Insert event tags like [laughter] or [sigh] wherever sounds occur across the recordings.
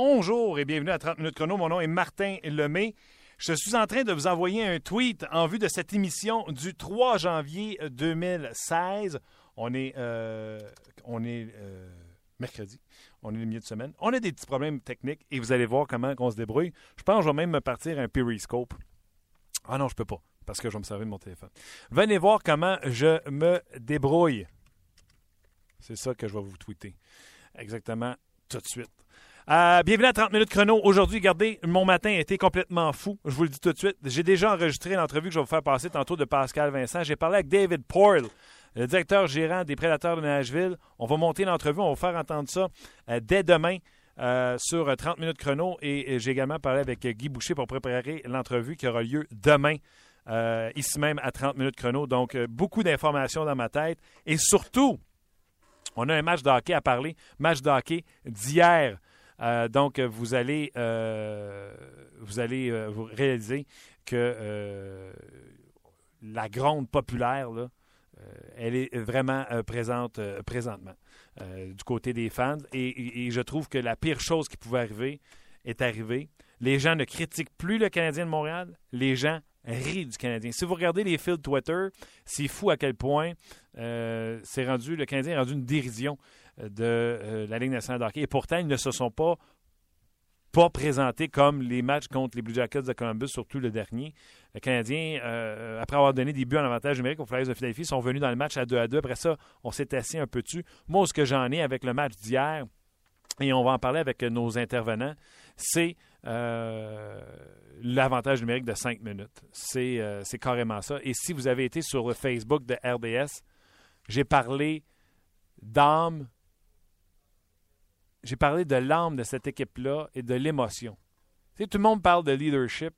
Bonjour et bienvenue à 30 minutes chrono. Mon nom est Martin Lemay. Je suis en train de vous envoyer un tweet en vue de cette émission du 3 janvier 2016. On est, euh, on est euh, mercredi. On est le milieu de semaine. On a des petits problèmes techniques et vous allez voir comment on se débrouille. Je pense que je vais même me partir un Periscope. Ah non, je peux pas parce que je vais me servir de mon téléphone. Venez voir comment je me débrouille. C'est ça que je vais vous tweeter. Exactement tout de suite. Euh, bienvenue à 30 minutes chrono. Aujourd'hui, regardez, mon matin a été complètement fou. Je vous le dis tout de suite. J'ai déjà enregistré l'entrevue que je vais vous faire passer tantôt de Pascal Vincent. J'ai parlé avec David Poyle, le directeur gérant des Prédateurs de Nashville. On va monter l'entrevue. On va vous faire entendre ça euh, dès demain. Euh, sur 30 minutes chrono et, j'ai également parlé avec Guy Boucher pour préparer l'entrevue qui aura lieu demain ici même à 30 minutes chrono. Donc, beaucoup d'informations dans ma tête. Et surtout, on a un match de hockey à parler, match de hockey d'hier. Euh, donc, vous allez, euh, vous allez euh, vous réaliser que la gronde populaire, elle est vraiment présente présentement du côté des fans. Et, je trouve que la pire chose qui pouvait arriver est arrivée. Les gens ne critiquent plus le Canadien de Montréal. Les gens rient du Canadien. Si vous regardez les fils Twitter, c'est fou à quel point c'est rendu, le Canadien est rendu une dérision de euh, la Ligue nationale de. Et pourtant, ils ne se sont pas, pas présentés comme les matchs contre les Blue Jackets de Columbus, surtout le dernier. Les Canadiens, euh, après avoir donné des buts en avantage numérique aux Flyers de Philadelphie, sont venus dans le match à 2 à 2. Après ça, on s'est assis un peu dessus. Moi, ce que j'en ai avec le match d'hier, et on va en parler avec nos intervenants, c'est euh, l'avantage numérique de 5 minutes. C'est carrément ça. Et si vous avez été sur le Facebook de RDS, j'ai parlé d'âme, j'ai parlé de l'âme de cette équipe-là et de l'émotion. Tu tout le monde parle de leadership.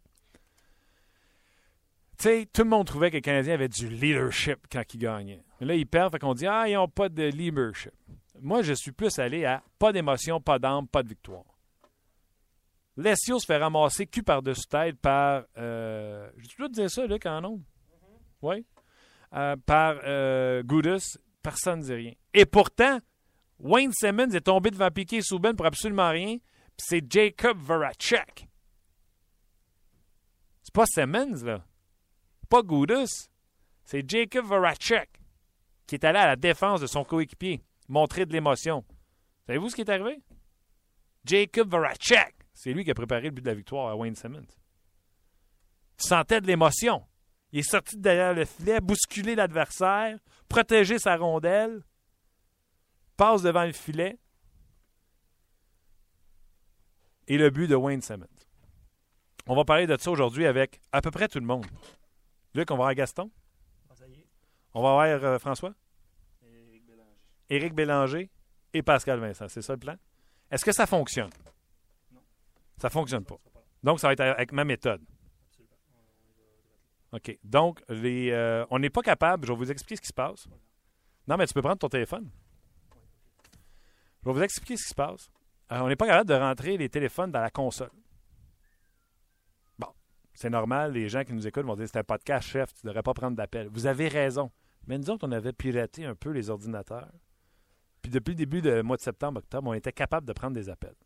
Tu tout le monde trouvait que les Canadiens avaient du leadership quand ils gagnaient. Mais là, ils perdent, fait qu'on dit Ah, ils n'ont pas de leadership. Moi, je suis plus allé à pas d'émotion, pas d'âme, pas de victoire. Lessio se fait ramasser cul par-dessus tête par. Euh, J'ai toujours dire ça, là, quand on Oui. Euh, par euh, Personne ne dit rien. Et pourtant, Wayne Simmons est tombé devant Piquet Souben pour absolument rien, c'est Jacob Voracek. C'est pas Simmons, là. Pas Goudus. C'est Jacob Voracek qui est allé à la défense de son coéquipier, montrer de l'émotion. Savez-vous ce qui est arrivé? Jacob Voracek. C'est lui qui a préparé le but de la victoire à Wayne Simmons. Il sentait de l'émotion. Il est sorti derrière le filet, bousculé l'adversaire, protégé sa rondelle passe devant le filet et le but de Wayne Simmons. On va parler de ça aujourd'hui avec à peu près tout le monde. Luc, on va voir Gaston. On va voir euh, François. Éric Bélanger. Éric Bélanger et Pascal Vincent. C'est ça le plan? Est-ce que ça fonctionne? Non. Ça ne fonctionne pas. Donc, ça va être avec ma méthode. OK. Donc, les, euh, on n'est pas capable, je vais vous expliquer ce qui se passe. Non, mais tu peux prendre ton téléphone. Je vais vous expliquer ce qui se passe. Euh, on n'est pas capable de rentrer les téléphones dans la console. Bon, c'est normal, les gens qui nous écoutent vont dire c'est un podcast, chef, tu ne devrais pas prendre d'appel. Vous avez raison. Mais nous autres, on avait piraté un peu les ordinateurs. Puis depuis le début du mois de septembre, octobre, on était capable de prendre des appels.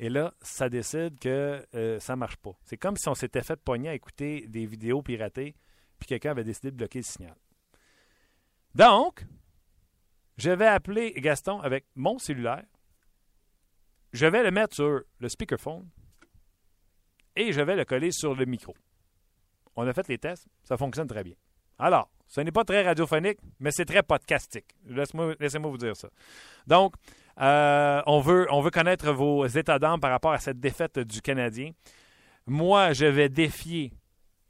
Et là, ça décide que euh, ça ne marche pas. C'est comme si on s'était fait pogner à écouter des vidéos piratées, puis quelqu'un avait décidé de bloquer le signal. Donc, je vais appeler Gaston avec mon cellulaire. Je vais le mettre sur le speakerphone et je vais le coller sur le micro. On a fait les tests, ça fonctionne très bien. Alors, ce n'est pas très radiophonique, mais c'est très podcastique. Laissez-moi vous dire ça. Donc, euh, on, veut, on veut connaître vos états d'âme par rapport à cette défaite du Canadien. Moi, je vais défier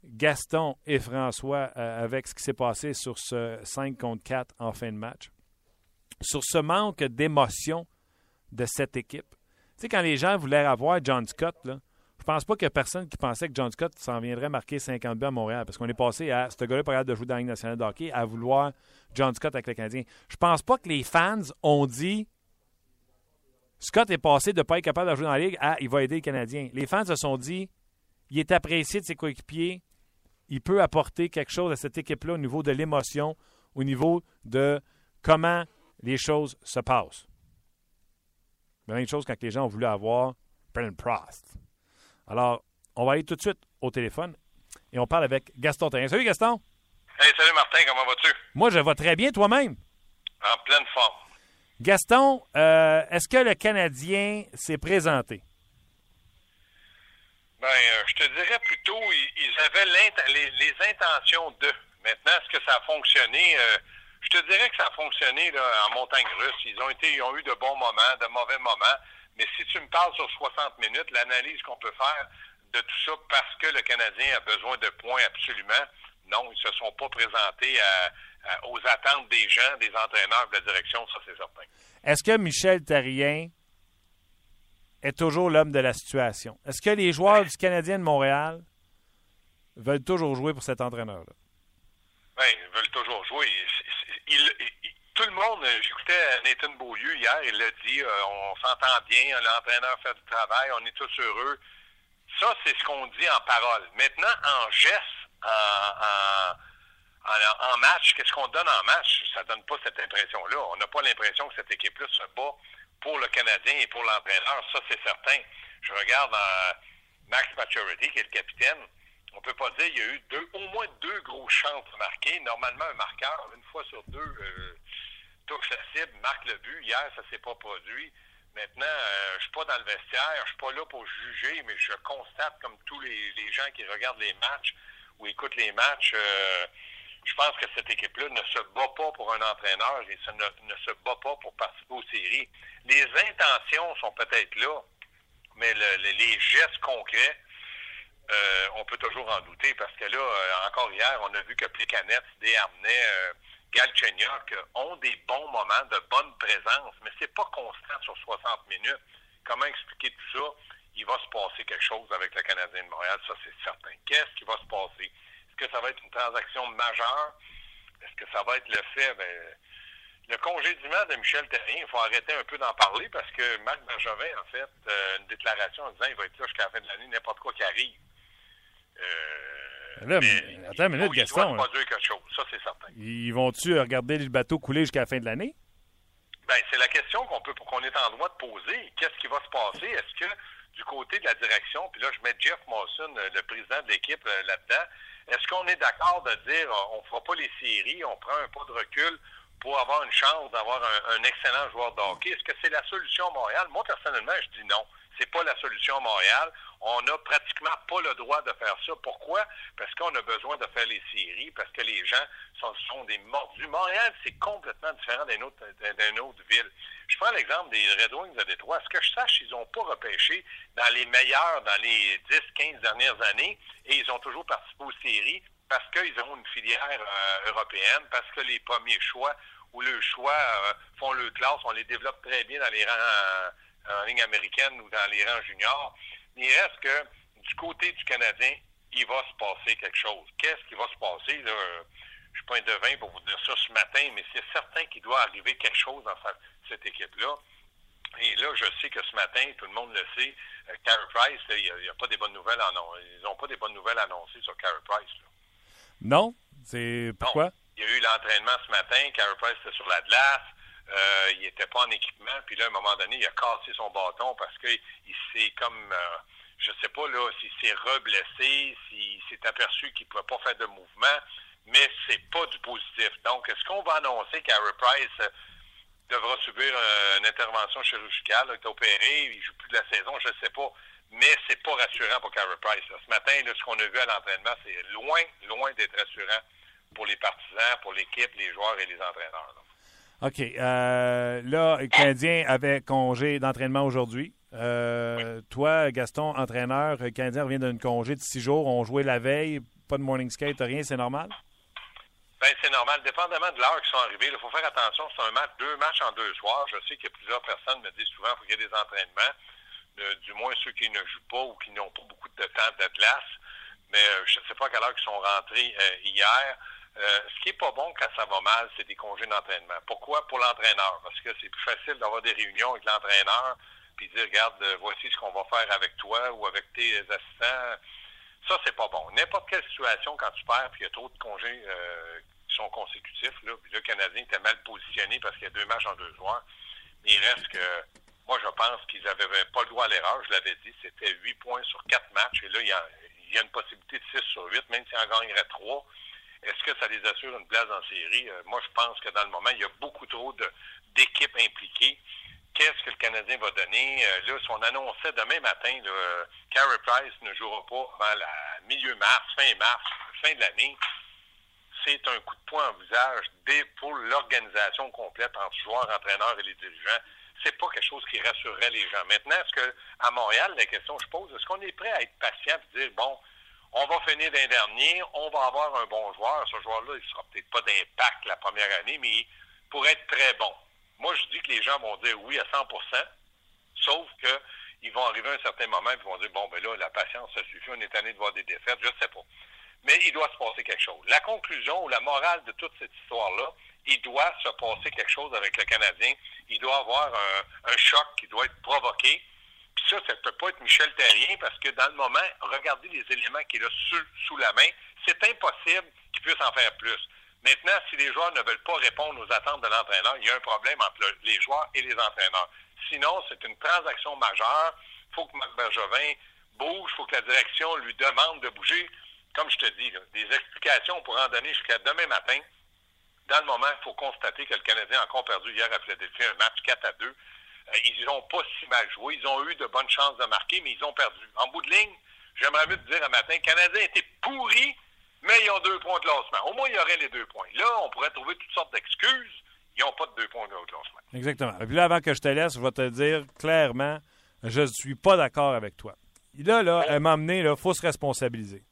Gaston et François euh, avec ce qui s'est passé sur ce 5 contre 4 en fin de match sur ce manque d'émotion de cette équipe. Tu sais, quand les gens voulaient avoir John Scott, je pense pas qu'il y a personne qui pensait que John Scott s'en viendrait marquer 50 buts à Montréal, parce qu'on est passé à ce gars-là de jouer dans la Ligue nationale de hockey à vouloir John Scott avec le Canadien. Je pense pas que les fans ont dit Scott est passé de ne pas être capable de jouer dans la Ligue à il va aider le Canadien. Les fans se sont dit il est apprécié de ses coéquipiers, il peut apporter quelque chose à cette équipe-là au niveau de l'émotion, au niveau de comment les choses se passent. Même chose quand les gens ont voulu avoir Brennan Prost. Alors, on va aller tout de suite au téléphone et on parle avec Gaston Terrien. Salut Gaston. Hey, salut Martin, comment vas-tu? Moi, je vais très bien, toi-même? En pleine forme. Gaston, euh, est-ce que le Canadien s'est présenté? Ben, euh, je te dirais plutôt, ils, avaient les, les, intentions de. Maintenant, est-ce que ça a fonctionné? Euh, je te dirais que ça a fonctionné là, en montagne russe. Ils ont été, ils ont eu de bons moments, de mauvais moments. Mais si tu me parles sur 60 minutes, l'analyse qu'on peut faire de tout ça parce que le Canadien a besoin de points absolument, non, ils ne se sont pas présentés aux attentes des gens, des entraîneurs, de la direction, ça c'est certain. Est-ce que Michel Terrien est toujours l'homme de la situation? Est-ce que les joueurs du Canadien de Montréal veulent toujours jouer pour cet entraîneur-là? Oui, ben, ils veulent toujours jouer. Tout le monde, j'écoutais Nathan Beaulieu hier, il l'a dit, euh, on s'entend bien, l'entraîneur fait du travail, on est tous heureux. Ça, c'est ce qu'on dit en parole. Maintenant, en geste, en, en, match, qu'est-ce qu'on donne en match? Ça donne pas cette impression-là. On n'a pas l'impression que cette équipe-là se bat pour le Canadien et pour l'entraîneur. Ça, c'est certain. Je regarde euh, Max Maturity, qui est le capitaine. On peut pas dire qu'il y a eu deux, au moins deux gros chances marquées. Normalement, un marqueur, une fois sur deux, euh, touche la cible, marque le but. Hier, ça s'est pas produit. Maintenant, euh, je suis pas dans le vestiaire, je suis pas là pour juger, mais je constate, comme tous les, gens qui regardent les matchs ou écoutent les matchs, euh, je pense que cette équipe-là ne se bat pas pour un entraîneur et ne, se bat pas pour participer aux séries. Les intentions sont peut-être là, mais les gestes concrets, euh, on peut toujours en douter parce que là, encore hier, on a vu que Plicanet, Desharnais, Galchenyuk ont des bons moments de bonne présence, mais c'est pas constant sur 60 minutes. Comment expliquer tout ça? Il va se passer quelque chose avec le Canadien de Montréal, ça c'est certain. Qu'est-ce qui va se passer? Est-ce que ça va être une transaction majeure? Est-ce que ça va être le fait? Ben, le congédiement de Michel Terrien, il faut arrêter un peu d'en parler parce que Marc Bergevin a fait euh, une déclaration en disant qu'il va être là jusqu'à la fin de l'année, n'importe quoi qui arrive. Euh, Là, attends une minute, Gaston. quelque chose, ça c'est certain. Ils vont-tu regarder le bateau couler jusqu'à la fin de l'année? Ben, c'est la question qu'on peut qu'on est en droit de poser. Qu'est-ce qui va se passer? Est-ce que du côté de la direction, puis là je mets Jeff Mawson, euh, le président de l'équipe, euh, là-dedans, est-ce qu'on est, d'accord de dire on fera pas les séries, on prend un pas de recul pour avoir une chance d'avoir un, excellent joueur de hockey? Est-ce que c'est la solution Montréal? Moi, personnellement, je dis non c'est pas la solution Montréal. On n'a pratiquement pas le droit de faire ça. Pourquoi? Parce qu'on a besoin de faire les séries, parce que les gens sont, des mordus. Montréal, c'est complètement différent d'une autre, autre ville. Je prends l'exemple des Red Wings de Détroit. À ce que je sache, ils n'ont pas repêché dans les meilleurs dans les 10-15 dernières années et ils ont toujours participé aux séries parce qu'ils ont une filière euh, européenne, parce que les premiers choix ou le choix euh, font le classe, on les développe très bien dans les rangs. En ligne américaine ou dans les rangs juniors. Mais il reste que du côté du Canadien, il va se passer quelque chose. Qu'est-ce qui va se passer? Là? Je suis pas un devin pour vous dire ça ce matin, mais c'est certain qu'il doit arriver quelque chose dans cette équipe-là. Et là, je sais que ce matin, tout le monde le sait, euh, Carey Price, il n'y a, pas des bonnes nouvelles Ils n'ont pas des bonnes nouvelles annoncées sur Carey Price. Non? C'est pourquoi? Il y a eu l'entraînement ce matin, Carey Price était sur la glace. Euh, il n'était pas en équipement, puis là, à un moment donné, il a cassé son bâton parce qu'il s'est comme, euh, je sais pas là, s'il s'est reblessé, s'il s'est aperçu qu'il ne pouvait pas faire de mouvement, mais c'est pas du positif. Donc, est-ce qu'on va annoncer qu'Harry Price euh, devra subir une intervention chirurgicale, il est opéré, il joue plus de la saison, je sais pas. Mais c'est pas rassurant pour Carey Price. Ce matin, ce qu'on a vu à l'entraînement, c'est loin, loin d'être rassurant pour les partisans, pour l'équipe, les joueurs et les entraîneurs. OK. Euh, là, le Canadien avait congé d'entraînement aujourd'hui. Euh, toi, Gaston, entraîneur, le Canadien revient d'un congé de six jours. On jouait la veille, pas de morning skate, rien, c'est normal? Ben, c'est normal. Dépendamment de l'heure qu'ils sont arrivés, il faut faire attention. C'est un match, deux matchs en deux soirs. Je sais que plusieurs personnes me disent souvent qu'il y ait des entraînements, du moins ceux qui ne jouent pas ou qui n'ont pas beaucoup de temps de glace. Mais euh, je ne sais pas à quelle heure ils sont rentrés hier. Euh, ce qui est pas bon quand ça va mal, c'est des congés d'entraînement. Pourquoi? Pour l'entraîneur. Parce que c'est plus facile d'avoir des réunions avec l'entraîneur puis dire, regarde, euh, voici ce qu'on va faire avec toi ou avec tes assistants. Ça, c'est pas bon. N'importe quelle situation, quand tu perds puis il y a trop de congés euh, qui sont consécutifs, là, le Canadien était mal positionné parce qu'il y a deux matchs en deux joueurs. Mais il reste que Moi, je pense qu'ils n'avaient pas le droit à l'erreur. Je l'avais dit, c'était 8 points sur 4 matchs. Et là, il y a, une possibilité de 6 sur 8, même s'ils en gagneraient 3. Est-ce que ça les assure une place en série? Euh, moi, je pense que dans le moment, il y a beaucoup trop d'équipes impliquées. Qu'est-ce que le Canadien va donner? Euh, là, si on annonçait demain matin, là, Carey Price ne jouera pas avant la milieu mars, fin mars, fin de l'année, c'est un coup de poing en visage pour l'organisation complète entre joueurs, entraîneurs et les dirigeants. C'est pas quelque chose qui rassurerait les gens. Maintenant, est-ce que à Montréal, la question que je pose, est-ce qu'on est prêt à être patient et dire bon, on va finir d'un dernier, on va avoir un bon joueur. Ce joueur-là, il sera peut-être pas d'impact la première année, mais il pourrait être très bon. Moi, je dis que les gens vont dire oui à 100% sauf que ils vont arriver à un certain moment et ils vont dire bon, ben là, la patience, ça suffit, on est tanné de voir des défaites, je ne sais pas. Mais il doit se passer quelque chose. La conclusion ou la morale de toute cette histoire-là, il doit se passer quelque chose avec le Canadien. Il doit avoir un, choc qui doit être provoqué. Puis ça, ça ne peut pas être Michel Terrien parce que dans le moment, regardez les éléments qu'il a sous, sous la main. C'est impossible qu'il puisse en faire plus. Maintenant, si les joueurs ne veulent pas répondre aux attentes de l'entraîneur, il y a un problème entre les joueurs et les entraîneurs. Sinon, c'est une transaction majeure. Il faut que Marc Bergevin bouge, il faut que la direction lui demande de bouger comme je te dis, des explications, on pourrait en donner jusqu'à demain matin. Dans le moment, il faut constater que le Canadien a encore perdu hier à Philadelphie un match 4 à 2. Euh, ils n'ont pas si mal joué. Ils ont eu de bonnes chances de marquer, mais ils ont perdu. En bout de ligne, j'aimerais mieux te dire un matin, le Canadien était pourri, mais ils ont deux points de classement. Au moins, il y aurait les deux points. Là, on pourrait trouver toutes sortes d'excuses. Ils n'ont pas de deux points de classement. Exactement. Et puis là, avant que je te laisse, je vais te dire clairement, je ne suis pas d'accord avec toi. Là, là, elle m'a amené, il faut se responsabiliser.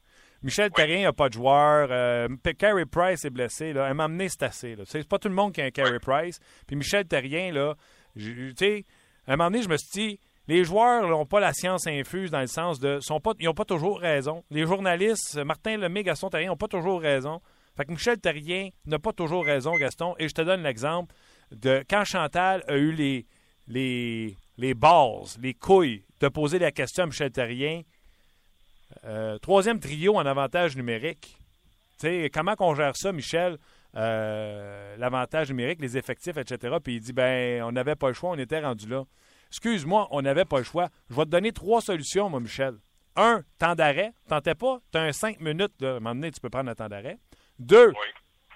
Michel Terrien n'a pas de joueur. Euh, Carey Price est blessé. Là. Elle m'a amené, c'est assez. C'est pas tout le monde qui a un Carey Price. Puis Michel Terrien, là, tu sais, à un moment donné, je me suis dit, les joueurs n'ont pas la science infuse dans le sens de. Ils n'ont pas toujours raison. Les journalistes, Martin Lemay, Gaston Terrien, n'ont pas toujours raison. Fait que Michel Terrien n'a pas toujours raison, Gaston. Et je te donne l'exemple de quand Chantal a eu les, les, les les couilles de poser la question à Michel Terrien euh, troisième trio en avantage numérique. sais, comment qu'on gère ça, Michel? Euh, l'avantage numérique, les effectifs, etc. Puis il dit ben, on n'avait pas le choix, on était rendu là. Excuse-moi, on n'avait pas le choix. Je vais te donner trois solutions, moi, Michel. Un, temps d'arrêt. Tentais pas. Tu as un cinq minutes. À un moment donné, tu peux prendre un temps d'arrêt. Deux,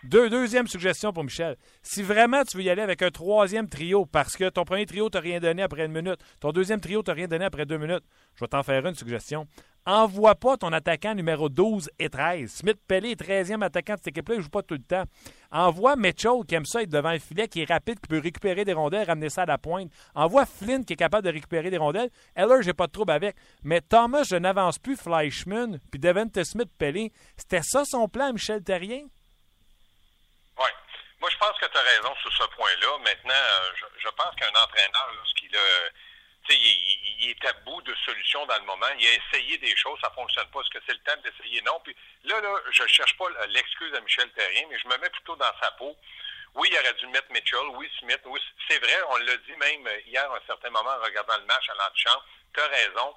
deux, deuxième suggestion pour Michel. Si vraiment tu veux y aller avec un troisième trio, parce que ton premier trio t'a rien donné après une minute, ton deuxième trio t'a rien donné après deux minutes, je vais t'en faire une suggestion. Envoie pas ton attaquant numéro 12 et 13. Smith Pelé est 13e attaquant de cette équipe-là, il ne joue pas tout le temps. Envoie Mitchell qui aime ça être devant le filet, qui est rapide, qui peut récupérer des rondelles, ramener ça à la pointe. Envoie Flynn qui est capable de récupérer des rondelles. Heller, j'ai pas de trouble avec. Mais Thomas, je n'avance plus Fleischmann, puis Devante Smith Pelé. C'était ça son plan, Michel Terrien? Oui. Moi, je pense que tu as raison sur ce point-là. Maintenant, euh, je, pense qu'un entraîneur, lorsqu'il a il, est à bout de solutions dans le moment. Il a essayé des choses, ça fonctionne pas. Est-ce que c'est le temps d'essayer? Non. Puis là, là, je cherche pas l'excuse à Michel Terrien, mais je me mets plutôt dans sa peau. Oui, il aurait dû mettre Mitchell, oui, Smith, oui, c'est vrai, on l'a dit même hier à un certain moment en regardant le match à l'antichambre. Tu as raison.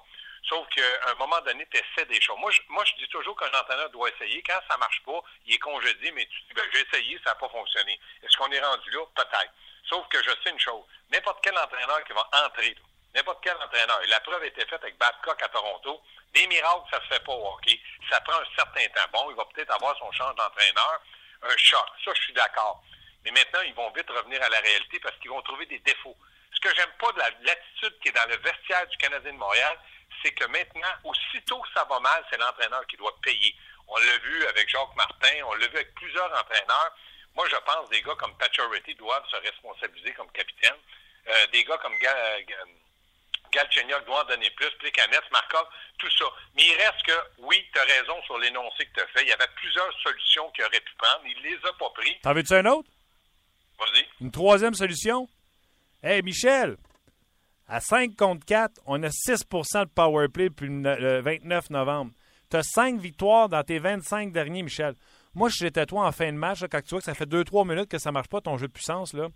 Sauf qu'à un moment donné, tu essaies des choses. Moi je, dis toujours qu'un entraîneur doit essayer. Quand ça marche pas, il est congédié, mais tu dis, ben, j'ai essayé, ça n'a pas fonctionné. Est-ce qu'on est rendu là? Peut-être. Sauf que je sais une chose. N'importe quel entraîneur qui va entrer, n'importe quel entraîneur. La preuve a été faite avec Babcock à Toronto. Des miracles, ça se fait pas au hockey. Ça prend un certain temps. Bon, il va peut-être avoir son change d'entraîneur, un choc. Ça, je suis d'accord. Mais maintenant, ils vont vite revenir à la réalité parce qu'ils vont trouver des défauts. Ce que j'aime pas de l'attitude qui est dans le vestiaire du Canadien de Montréal, c'est que maintenant, aussitôt que ça va mal, c'est l'entraîneur qui doit payer. On l'a vu avec Jacques Martin, on l'a vu avec plusieurs entraîneurs. Moi, je pense que des gars comme Pacioretty doivent se responsabiliser comme capitaine. Euh, des gars comme Galchenyuk doit en donner plus, Plicanet, Markov, tout ça. Mais il reste que, oui, tu as raison sur l'énoncé que tu as fait. Il y avait plusieurs solutions qu'il aurait pu prendre. Il les a pas pris. T'en veux-tu un autre? Vas-y. Une troisième solution? Hey, Michel, à 5 contre 4, on a 6% de power play depuis le 29 novembre. Tu as 5 victoires dans tes 25 derniers, Michel. Moi, si j'étais toi en fin de match, quand tu vois que ça fait 2-3 minutes que ça marche pas ton jeu de puissance, là,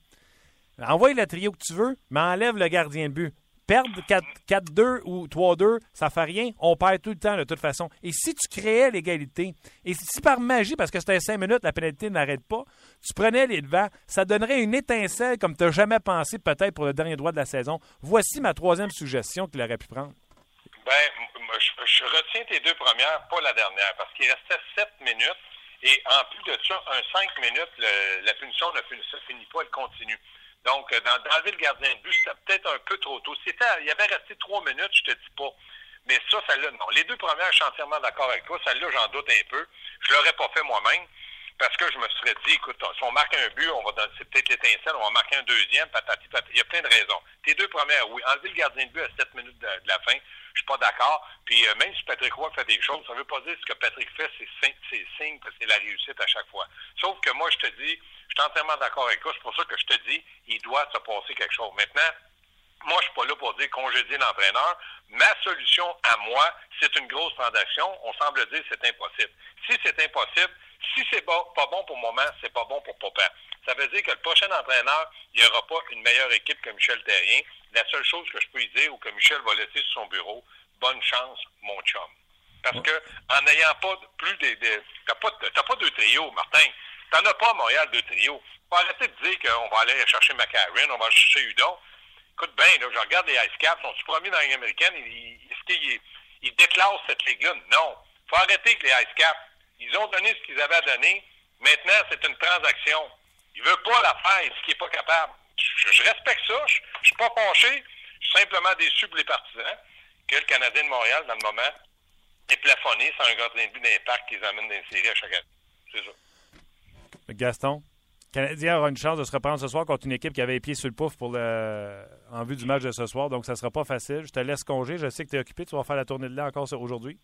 envoie la trio que tu veux, mais enlève le gardien de but Perdre 4-2 ou 3-2, ça fait rien. On perd tout le temps de toute façon. Et si tu créais l'égalité, et si par magie, parce que c'était 5 minutes, la pénalité n'arrête pas, tu prenais les devants, ça donnerait une étincelle comme tu n'as jamais pensé peut-être pour le dernier droit de la saison. Voici ma troisième suggestion qu'il aurait pu prendre. Ben, je, retiens tes deux premières, pas la dernière, parce qu'il restait 7 minutes. Et en plus de ça, un 5 minutes, la punition ne finit pas, elle continue. Donc, euh, d'enlever le gardien de but, c'était peut-être un peu trop tôt. C'était, il y avait resté trois minutes, je te dis pas. Mais ça, celle-là, non. Les deux premières, je suis entièrement d'accord avec toi. Celle-là, j'en doute un peu. Je l'aurais pas fait moi-même parce que je me serais dit, écoute, si on marque un but, on va c'est peut-être l'étincelle, on va marquer un deuxième, patati, patati. Il y a plein de raisons. Tes deux premières, oui. Enlever le gardien de but à 7 minutes de, la fin, je suis pas d'accord. Puis euh, même si Patrick Roy fait des choses, ça veut pas dire ce que Patrick fait, c'est signe que c'est la réussite à chaque fois. Sauf que moi, je te dis, je suis entièrement d'accord avec toi. C'est pour ça que je te dis, il doit se passer quelque chose. Maintenant, moi, je suis pas là pour dire congédier l'entraîneur. Ma solution à moi, c'est une grosse transaction. On semble dire que c'est impossible. Si c'est impossible, si c'est pas bon pour moment, c'est pas bon pour Papa. Ça veut dire que le prochain entraîneur, il n'y aura pas une meilleure équipe que Michel Terrien. La seule chose que je peux lui dire ou que Michel va laisser sur son bureau, bonne chance, mon chum. Parce que en n'ayant pas plus des. des t'as pas, pas deux trios, Martin. T'en as pas à Montréal deux trios. Faut arrêter de dire qu'on va aller chercher McCarron, on va chercher Udon. Écoute bien, là, je regarde les Ice Caps, sont-ils promis dans la américaine? Est-ce qu'ils ils déclarent cette ligue-là? Non. Faut arrêter que les Ice Caps. Ils ont donné ce qu'ils avaient à donner. Maintenant, c'est une transaction. Il veut pas la faire, ce qu'il n'est pas capable. Je, respecte ça. Je, ne suis pas penché. Je suis simplement déçu pour les partisans que le Canadien de Montréal, dans le moment, est plafonné sans un gardien de but d'impact qu'ils amènent dans les séries à chaque année. C'est ça. Gaston, le Canadien aura une chance de se reprendre ce soir contre une équipe qui avait les pieds sur le pouf pour le... en vue du match de ce soir, donc ça ne sera pas facile. Je te laisse congé. Je sais que tu es occupé. Tu vas faire la tournée de là encore aujourd'hui.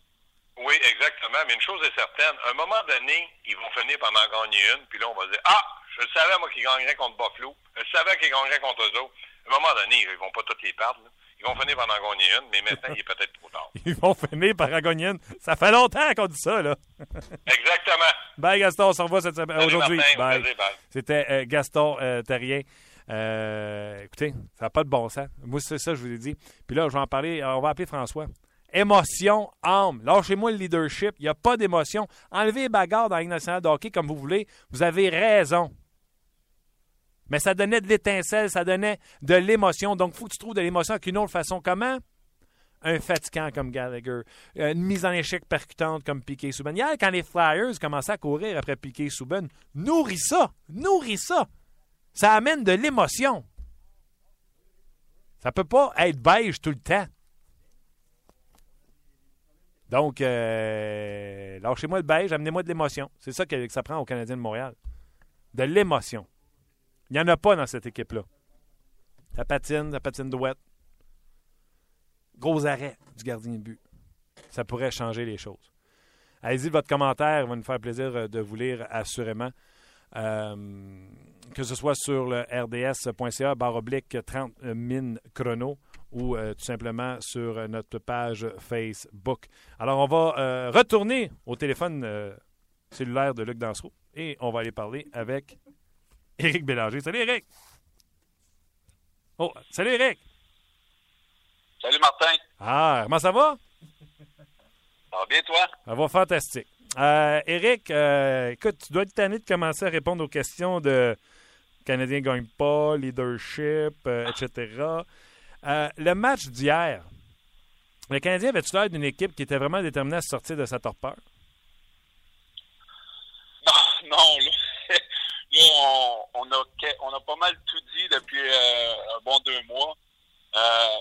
Oui, exactement. Mais une chose est certaine. À un moment donné, ils vont finir par en gagner une, puis là, on va dire Ah, je savais, moi, qu'ils gagneraient contre Buffalo. Je savais qu'ils gagneraient contre eux autres. À un moment donné, ils vont pas tous les perdre. Ils vont finir par en gagner une, mais maintenant, il est peut-être trop tard. [laughs] Ils vont finir par en gagner une. Ça fait longtemps qu'on dit ça, là. [laughs] Exactement. Bye, Gaston. On se revoit cette semaine. Aujourd'hui. Bye. C'était euh, Gaston euh, Terrien. Euh, écoutez, ça n'a pas de bon sens. Moi, c'est ça, je vous ai dit. Puis là, je vais en parler. On va appeler François. Émotion, âme. Lâchez-moi le leadership. Il n'y a pas d'émotion. Enlevez les bagarres dans la Ligue nationale de hockey comme vous voulez. Vous avez raison. Mais ça donnait de l'étincelle, ça donnait de l'émotion. Donc, il faut que tu trouves de l'émotion avec une autre façon. Comment? Un fatigant comme Gallagher, une mise en échec percutante comme Piquet Souben. Hier, quand les Flyers commençaient à courir après Piquet Souben, nourris ça, nourris ça. Ça amène de l'émotion. Ça peut pas être beige tout le temps. Donc, euh, lâchez-moi le beige, amenez-moi de l'émotion. C'est ça que ça prend au Canadien de Montréal. De l'émotion. Il n'y en a pas dans cette équipe-là. Ça patine, ça patine douette. Gros arrêt du gardien de but. Ça pourrait changer les choses. Allez-y, votre commentaire, va nous faire plaisir euh, de vous lire assurément. Euh, que ce soit sur le rds.ca, barre oblique 30 mines chrono ou euh, tout simplement sur notre page Facebook. Alors, on va retourner au téléphone cellulaire de Luc Dansereau et on va aller parler avec Éric Bélanger. Salut, Éric. Oh, salut, Éric. Salut, Martin. Ah, comment ça va? Ça va bien, toi? Ça va fantastique. Euh, Éric, euh, écoute, tu dois être tanné de commencer à répondre aux questions de Canadien ne gagne pas, leadership, euh, etc. Euh, le match d'hier, le Canadien avait-tu l'air d'une équipe qui était vraiment déterminée à sortir de sa torpeur? Non, [laughs] non. Là, [laughs] on, a, on a pas mal tout dit depuis euh, un bon deux mois. Euh,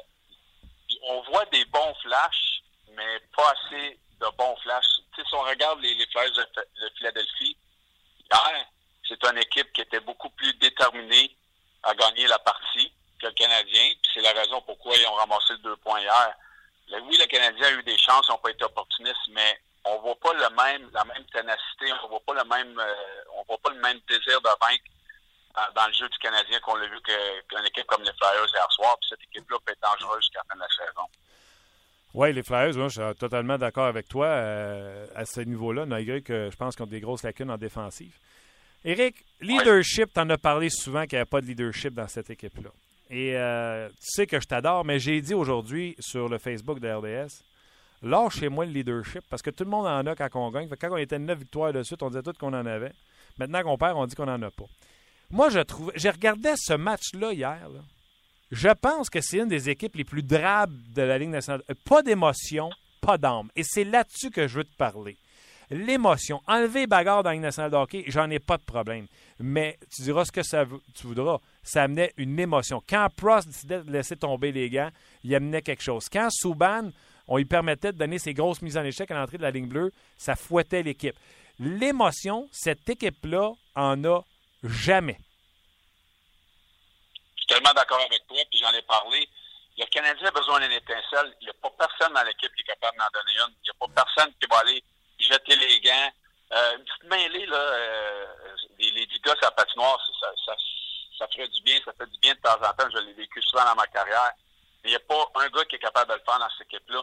on voit des bons flashs, mais pas assez de bons flashs. si on regarde les, les Flyers de, Philadelphie, hier, c'est une équipe qui était beaucoup plus déterminée à gagner la partie que le Canadien. c'est la raison pourquoi ils ont ramassé le deux points hier. oui, le Canadien a eu des chances, ils n'ont pas été opportunistes, mais on voit pas le même, la même ténacité, on voit pas le même, euh, on voit pas le même désir de vaincre dans, le jeu du Canadien qu'on l'a vu qu'une équipe comme les Flyers hier soir. Puis cette équipe-là peut être dangereuse jusqu'à la fin de la saison. Oui, les Flyers, moi, je suis totalement d'accord avec toi euh, à ce niveau-là, malgré que je pense qu'ils ont des grosses lacunes en défensive. Éric, leadership, tu en as parlé souvent qu'il n'y avait pas de leadership dans cette équipe-là. Et euh, tu sais que je t'adore, mais j'ai dit aujourd'hui sur le Facebook de RDS, lâchez-moi le leadership parce que tout le monde en a quand on gagne. quand on était 9 victoires de suite, on disait tout qu'on en avait. Maintenant qu'on perd, on dit qu'on n'en a pas. Moi, je trouve. J'ai regardé ce match-là hier. Je pense que c'est une des équipes les plus drabes de la Ligue nationale. Pas d'émotion, pas d'âme. Et c'est là-dessus que je veux te parler. L'émotion. Enlever bagarre dans la Ligue nationale de j'en ai pas de problème. Mais tu diras ce que tu voudras. Ça amenait une émotion. Quand Prost décidait de laisser tomber les gants, il amenait quelque chose. Quand Souban, on lui permettait de donner ses grosses mises en échec à l'entrée de la ligne bleue, ça fouettait l'équipe. L'émotion, cette équipe-là en a jamais. Je suis tellement d'accord avec toi, puis j'en ai parlé. Le Canadien a besoin d'une étincelle. Il n'y a pas personne dans l'équipe qui est capable d'en donner une. Il n'y a pas personne qui va aller jeter les gants. Euh, une petite mêlée, là, euh, les, les gars à la patinoire, ça, ferait du bien. Ça fait du bien de temps en temps. Je l'ai vécu souvent dans ma carrière. Mais il n'y a pas un gars qui est capable de le faire dans cette équipe-là.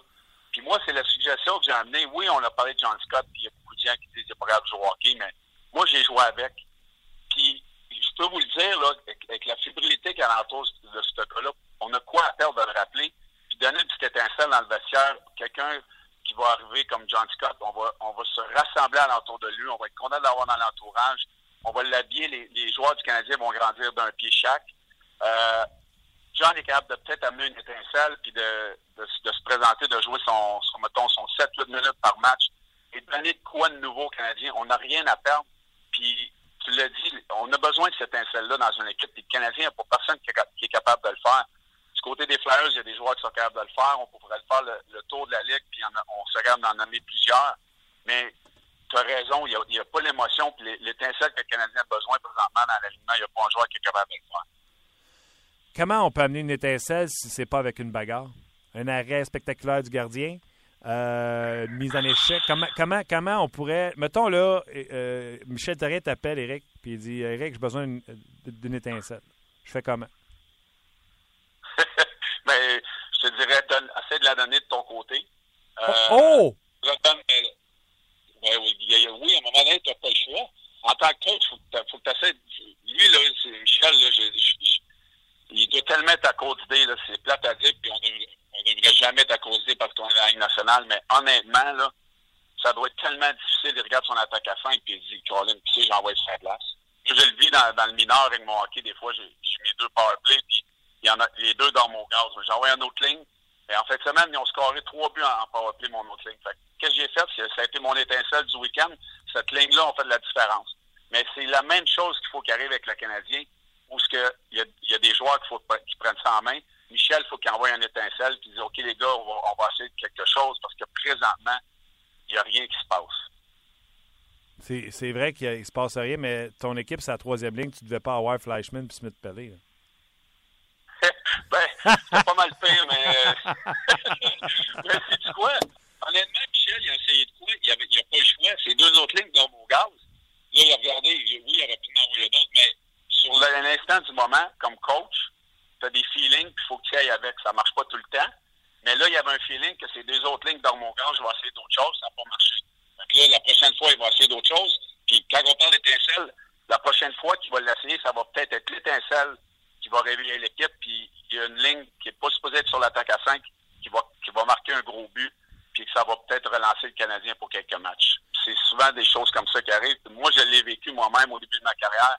Puis moi, c'est la suggestion que j'ai amenée. Oui, on a parlé de John Scott, puis il y a beaucoup de gens qui disent qu'il pas grave de jouer au hockey, mais moi, j'ai joué avec. Puis je peux vous le dire, là, avec, la y a alentour de ce gars-là, on a quoi à faire de le rappeler, puis donner une petite étincelle dans le vestiaire. Quelqu'un qui va arriver comme John Scott, on va, on va se rassembler alentour de lui, on va être content de l'avoir dans l'entourage, on va l'habiller, les, joueurs du Canadien vont grandir d'un pied chaque. Euh, John est capable de peut-être amener une étincelle, puis de, de, se présenter, de jouer son, son son 7-8 minutes par match, et de donner de quoi de nouveau aux Canadiens. On n'a rien à perdre, puis tu l'as dit, on a besoin de cette étincelle-là dans une équipe. Puis le Canadien, il n'y a pas personne qui est, capable de le faire. Côté des Flyers, il y a des joueurs qui sont capables de le faire. On pourrait le faire le, tour de la Ligue, puis on, se regarde d'en nommer plusieurs. Mais tu as raison, il n'y a, pas l'émotion puis l'étincelle que le Canadien a besoin présentement dans l'alignement. Il n'y a pas un joueur qui est capable de le faire. Comment on peut amener une étincelle si c'est pas avec une bagarre? Un arrêt spectaculaire du gardien? Euh, mise en échec? Comment, comment, comment on pourrait. Mettons là, euh, Michel Therrien t'appelle, Eric, puis il dit Eric, j'ai besoin d'une étincelle. Je fais comment? [laughs] ben, je te dirais, donne, essaie de la donner de ton côté. Euh, oh! Ben, oui, oui, à un moment donné, tu n'as pas le choix. En tant que coach, il faut, que tu essaies. Lui, là, Michel, là, je, il doit tellement être à cause d'idée, c'est plate à dire, puis on devrait ne devrait jamais t'accuser parce qu'on est dans la Ligue nationale, mais honnêtement, là, ça doit être tellement difficile. Il regarde son attaque à 5 et il dit, Colin, tu sais, j'envoie sa place. je le vis dans, dans, le mineur avec mon hockey. Des fois, j'ai mes deux powerplays, puis il y en a les deux dans mon gaz. J'envoie un autre ligne. Et en fait, semaine, ils ont scoré trois buts en, powerplay, mon autre ligne. Qu'est-ce que j'ai fait? Ça a été mon étincelle du week-end. Cette ligne-là, on fait de la différence. Mais c'est la même chose qu'il faut qu'il arrive avec le Canadien, où il y y a des joueurs qu'il faut qu'ils prennent ça en main. Michel, il faut qu'il envoie un étincelle et dise OK, les gars, on va, essayer de quelque chose parce que présentement, il n'y a rien qui se passe. C'est vrai qu'il ne se passe rien, mais ton équipe, c'est la troisième ligne. Tu ne devais pas avoir Fleischmann et Smith Pellet. [laughs] ben, c'est pas mal pire, mais. Euh, [laughs] mais c'est quoi? Honnêtement, Michel, il a essayé de quoi? Il n'a a pas le choix. C'est deux autres lignes dans mon gaz. Là, il a regardé. Oui, il aurait pu m'envoyer d'autres, mais sur l'instant du moment, comme coach, tu as des feelings, puis il faut que tu ailles avec. Ça marche pas tout le temps. Mais là, il y avait un feeling que ces deux autres lignes dans mon gars, je vais essayer d'autres choses, ça n'a pas marché. Donc là, la prochaine fois, il va essayer d'autres choses. Puis quand on parle d'étincelle, la prochaine fois qu'il va l'essayer, ça va peut-être être, l'étincelle va réveiller l'équipe. Puis il y a une ligne qui n'est pas supposée être sur l'attaque à 5 qui va, qui va marquer un gros but. Puis ça va peut-être relancer le Canadien pour quelques matchs. C'est souvent des choses comme ça qui arrivent. Moi, je l'ai vécu moi-même au début de ma carrière.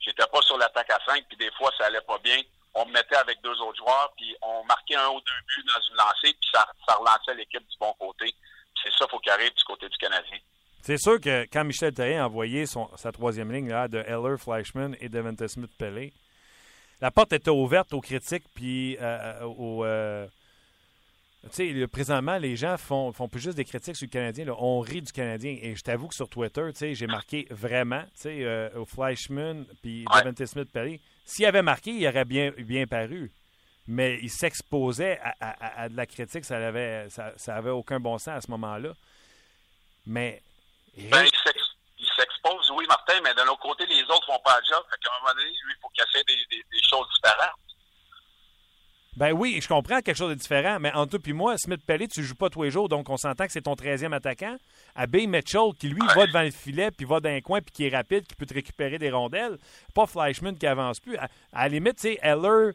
J'étais pas sur l'attaque à 5, puis des fois, ça allait pas bien on me mettait avec deux autres joueurs, puis on marquait un ou deux buts dans une lancée, puis ça, relançait l'équipe du bon côté. C'est ça, qu'il faut qu'il arrive du côté du Canadien. C'est sûr que quand Michel Therrien a envoyé son, sa troisième ligne là, de Heller, Fleischmann et Devante Smith Pellet, la porte était ouverte aux critiques puis euh, euh, aux. Euh, tu sais, présentement, les gens font, font plus juste des critiques sur le Canadien. On rit du Canadien. Et je t'avoue que sur Twitter, tu sais, j'ai marqué vraiment, tu sais, au Fleischmann puis Devante Smith Pellet s'il avait marqué, il aurait bien, bien paru. Mais il s'exposait à, de la critique, ça avait, ça, avait aucun bon sens à ce moment-là. Mais. Ben, il s'expose, oui, Martin, mais de l'autre côté, les autres font pas le job. Fait qu'à un moment donné, lui, il faut casser des, des, choses différentes. Ben oui, je comprends quelque chose de différent, mais entre toi et moi, Smith Pellet, tu ne joues pas tous les jours, donc on s'entend que c'est ton 13e attaquant. Abbey Mitchell, qui lui va devant le filet, puis va dans un coin, puis qui est rapide, qui peut te récupérer des rondelles. Pas Fleischman qui avance plus. À, la limite, tu sais, Eller,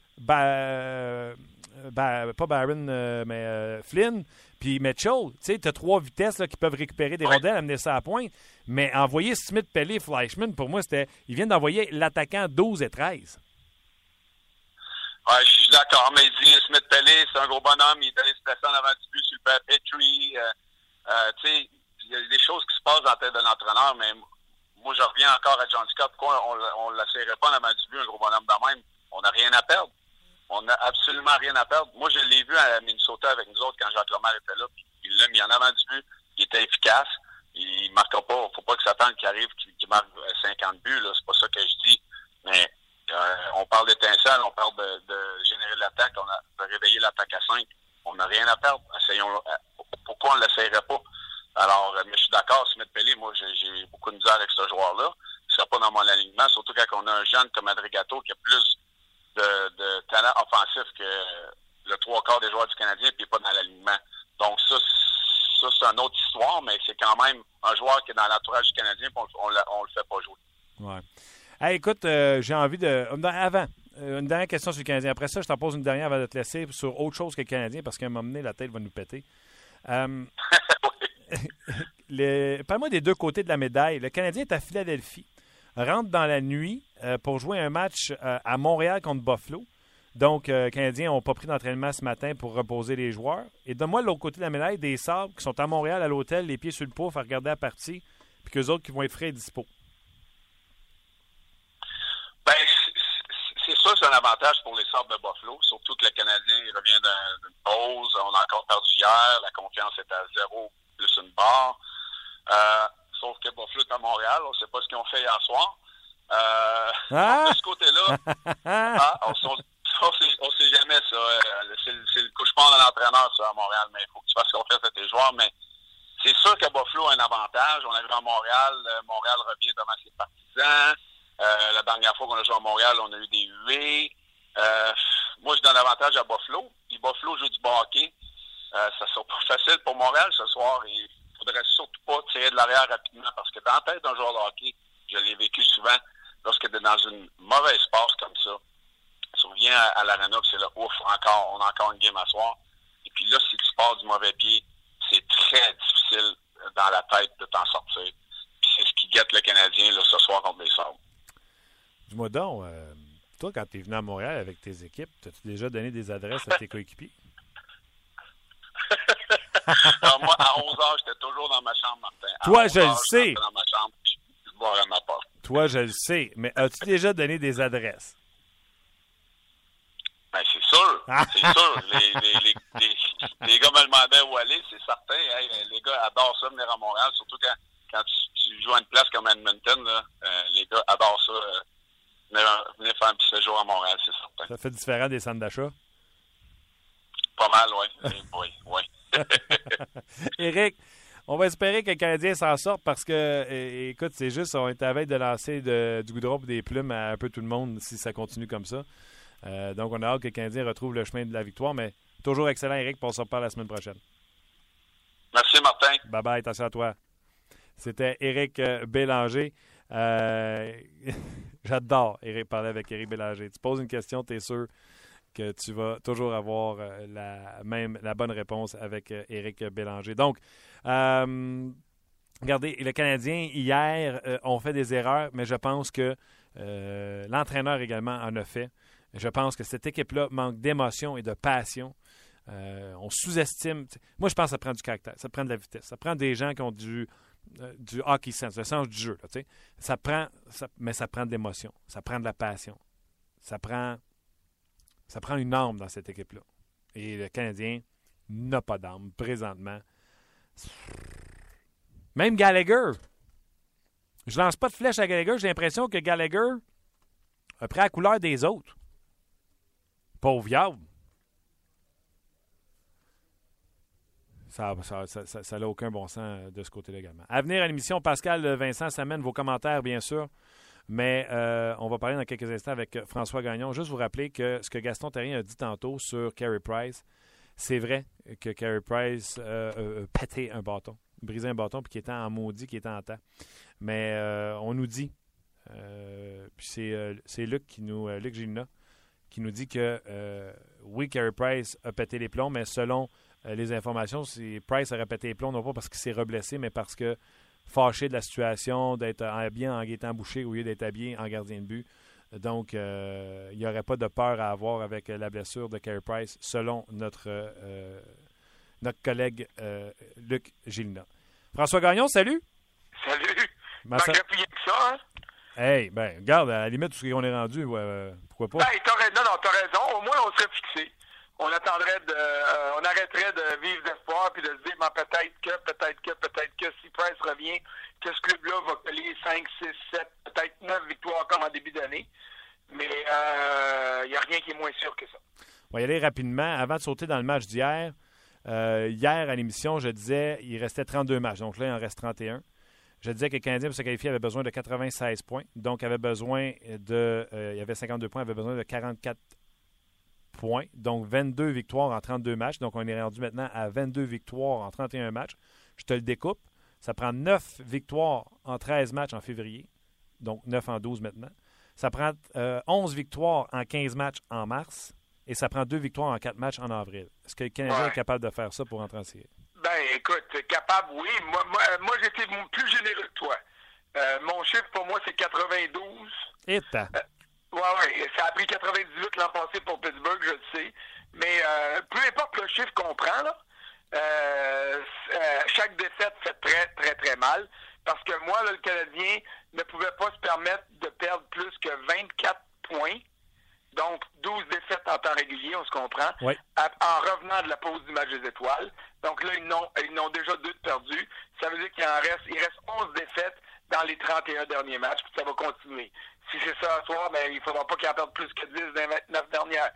pas Barron, euh, mais euh, Flynn, puis Mitchell, tu sais, tu as trois vitesses là, qui peuvent récupérer des rondelles, amener ça à point. Mais envoyer Smith Pellet et Fleischman, pour moi, c'était. Ils viennent d'envoyer l'attaquant 12 et 13. Ouais, je suis d'accord, mais il dit Smith Pellet, c'est un gros bonhomme, il est allé se placer en avant du but sur le Petrie. Euh, tu sais, il y a des choses qui se passent dans la tête de l'entraîneur, mais moi, je reviens encore à John Scott. Pourquoi on ne l'assurerait pas en avant du but, un gros bonhomme de même? On n'a rien à perdre. On n'a absolument rien à perdre. Moi, je l'ai vu à Minnesota avec nous autres quand Jacques Lemaire était là. il l'a mis en avant du but. Il était efficace. Il ne marquera pas. faut pas que ça tente qu'il arrive, qu'il marque 50 buts. C'est pas ça que je dis. Mais euh, on parle d'étincelle, on parle de, générer l'attaque, on a, de réveiller l'attaque à 5. On n'a rien à perdre. Essayons, euh, pourquoi on ne l'essayerait pas? Alors, euh, mais je suis d'accord, Smith Pelé, moi, j'ai beaucoup de misère avec ce joueur-là. Il ne pas dans mon alignement, surtout quand on a un jeune comme Adrigato qui a plus de, talent offensif que le trois quarts des joueurs du Canadien, puis pas dans l'alignement. Donc, ça, ça c'est une autre histoire, mais c'est quand même un joueur qui est dans l'entourage du Canadien, puis on ne le fait pas jouer. Ouais écoute, euh, j'ai envie de. Avant, euh, une dernière question sur le Canadien. Après ça, je t'en pose une dernière avant de te laisser sur autre chose que le Canadien parce qu'à un moment donné, la tête va nous péter. Euh, [laughs] [laughs] parle-moi des deux côtés de la médaille. Le Canadien est à Philadelphie, rentre dans la nuit pour jouer un match à Montréal contre Buffalo. Donc, les Canadiens n'ont pas pris d'entraînement ce matin pour reposer les joueurs. Et donne-moi l'autre côté de la médaille des sables qui sont à Montréal à l'hôtel, les pieds sur le pouf à regarder la partie, puis qu'eux autres qui vont être frais et dispo. Ben, c'est ça, c'est un avantage pour les sortes de Buffalo, surtout que le Canadien revient d'une pause. On a encore perdu hier, la confiance est à zéro plus une barre. Euh, sauf que Buffalo est à Montréal, on ne sait pas ce qu'ils ont fait hier soir. Euh, ah! De ce côté-là, [laughs] ah, on ne sait jamais ça. Euh, c'est le couche-pont de l'entraîneur, ça, à Montréal, mais il faut que tu fasses confiance à tes joueurs. Mais c'est sûr que Buffalo a un avantage. On arrive à Montréal, Montréal revient devant ses partisans. Euh, la dernière fois qu'on a joué à Montréal, on a eu des huées. Euh, moi, je donne avantage à Buffalo. Puis Buffalo joue du hockey. Euh, ça sera pas facile pour Montréal ce soir. Il faudrait surtout pas tirer de l'arrière rapidement dans la tête d'un joueur de hockey, je l'ai vécu souvent, lorsque tu es dans une mauvaise passe comme ça, tu reviens à, à l'arena c'est là, ouf, encore, on a encore une game à soir. Et puis là, si tu pars du mauvais pied, c'est très difficile dans la tête de t'en sortir. c'est ce qui guette le Canadien là, ce soir contre les Sabres. Dis-moi donc, euh, toi, quand tu es venu à Montréal avec tes équipes, as-tu déjà donné des adresses à tes coéquipiers? [laughs] [laughs] moi, à 11 h j'étais toujours dans ma chambre, Martin. toi, je le sais. Dans ma chambre, je ma porte. Toi, je le sais. Mais as-tu déjà donné des adresses? Ben, c'est sûr. Ah! C'est sûr. Les, les, les, les, gars me demandaient où aller, c'est certain. les gars adorent ça, venir à Montréal, surtout quand, quand tu, joues à une place comme Edmonton. Là, euh, les gars adorent ça. Euh, venir, faire un petit séjour à Montréal, c'est certain. Ça fait différent des centres d'achat? Pas mal, oui. oui, oui. Éric, on va espérer que le Canadien s'en sorte parce que, écoute, c'est juste, on est à veille de lancer du goudron et des plumes à un peu tout le monde si ça continue comme ça. Euh, donc, on a hâte que le Canadien retrouve le chemin de la victoire, mais toujours excellent, Éric, pour on se reparle la semaine prochaine. Merci, Martin. Bye bye, attention à toi. C'était Éric euh, Bélanger. Euh, [laughs] J'adore parler avec Éric Bélanger. Tu poses une question, tu es sûr que tu vas toujours avoir euh, la même la bonne réponse avec euh, Éric Bélanger. Donc, euh, regardez, le Canadien, hier, ont fait des erreurs, mais je pense que l'entraîneur également en a fait. Je pense que cette équipe-là manque d'émotion et de passion. on sous-estime. Moi, je pense que ça prend du caractère, ça prend de la vitesse, ça prend des gens qui ont du, euh, du hockey sense, le sens du jeu. ça prend, mais ça prend de l'émotion, ça prend de la passion, ça prend, ça prend une arme dans cette équipe-là. Et le Canadien n'a pas d'arme présentement. Même Gallagher. Je lance pas de flèche à Gallagher. J'ai l'impression que Gallagher a pris la couleur des autres. Pauvre viable. Ça n'a aucun bon sens de ce côté-là également. À venir à l'émission, Pascal Vincent s'amène vos commentaires, bien sûr. Mais euh, on va parler dans quelques instants avec François Gagnon. Juste vous rappeler que ce que Gaston Terrien a dit tantôt sur Carey Price, c'est vrai que Carey Price euh, a pété un bâton, brisé un bâton, puis qui était en maudit, qui était en temps. Mais on nous dit, puis c'est Luc qui nous, Luc qui nous dit que oui, Carey Price a pété les plombs, mais selon les informations, Price a pété les plombs, non pas parce qu'il s'est reblessé, mais parce que fâché de la situation, d'être habillé en guettant bouché au lieu d'être habillé en gardien de but. Donc, euh, il n'y aurait pas de peur à avoir avec la blessure de Carey Price, selon notre, euh, notre collègue euh, Luc Gilna. François Gagnon, salut! Salut! Ben, ça... hein? Hey, ben, regarde, à la limite, tout ce qu'on est rendu, pourquoi pas? Ben, non, non, t'as raison. Au moins, on serait fixé on attendrait euh, on arrêterait de vivre d'espoir puis de se dire, ben, peut-être que, peut-être que, peut-être que si Price revient, que ce club-là va coller 5, 6, 7, peut-être 9 victoires comme en début d'année. Mais il euh, n'y a rien qui est moins sûr que ça. On va y aller rapidement. Avant de sauter dans le match d'hier, euh, hier à l'émission, je disais il restait 32 matchs. Donc là, il en reste 31. Je disais que le Canadien, pour se qualifier, avait besoin de 96 points. Donc, avait besoin de. il y avait 52 points, avait besoin de 44 points. Donc, 22 victoires en 32 matchs. Donc, on est rendu maintenant à 22 victoires en 31 matchs. Je te le découpe. Ça prend 9 victoires en 13 matchs en février. Donc, 9 en 12 maintenant. Ça prend 11 euh, victoires en 15 matchs en mars. Et ça prend 2 victoires en 4 matchs en avril. Est-ce que le Canadien est capable de faire ça pour entrer en série? Ben, écoute, capable, oui. Moi, moi, j'étais plus généreux que toi. Euh, mon chiffre, pour moi, c'est 92. Et oui, oui. Ça a pris 98 l'an passé pour Pittsburgh, je le sais. Mais euh, peu importe le chiffre qu'on prend, là, euh, euh, chaque défaite fait très, très, très mal. Parce que moi, le Canadien ne pouvait pas se permettre de perdre plus que 24 points. Donc, 12 défaites en temps régulier, on se comprend, en revenant de la pause du match des étoiles. Donc là, ils n'ont, ils n'ont déjà deux perdus. Ça veut dire qu'il en reste, il reste 11 défaites dans les 31 derniers matchs, puis ça va continuer si c'est ça à soir, ben, il ne faudra pas qu'il en perde plus que 10 dans les 29 dernières.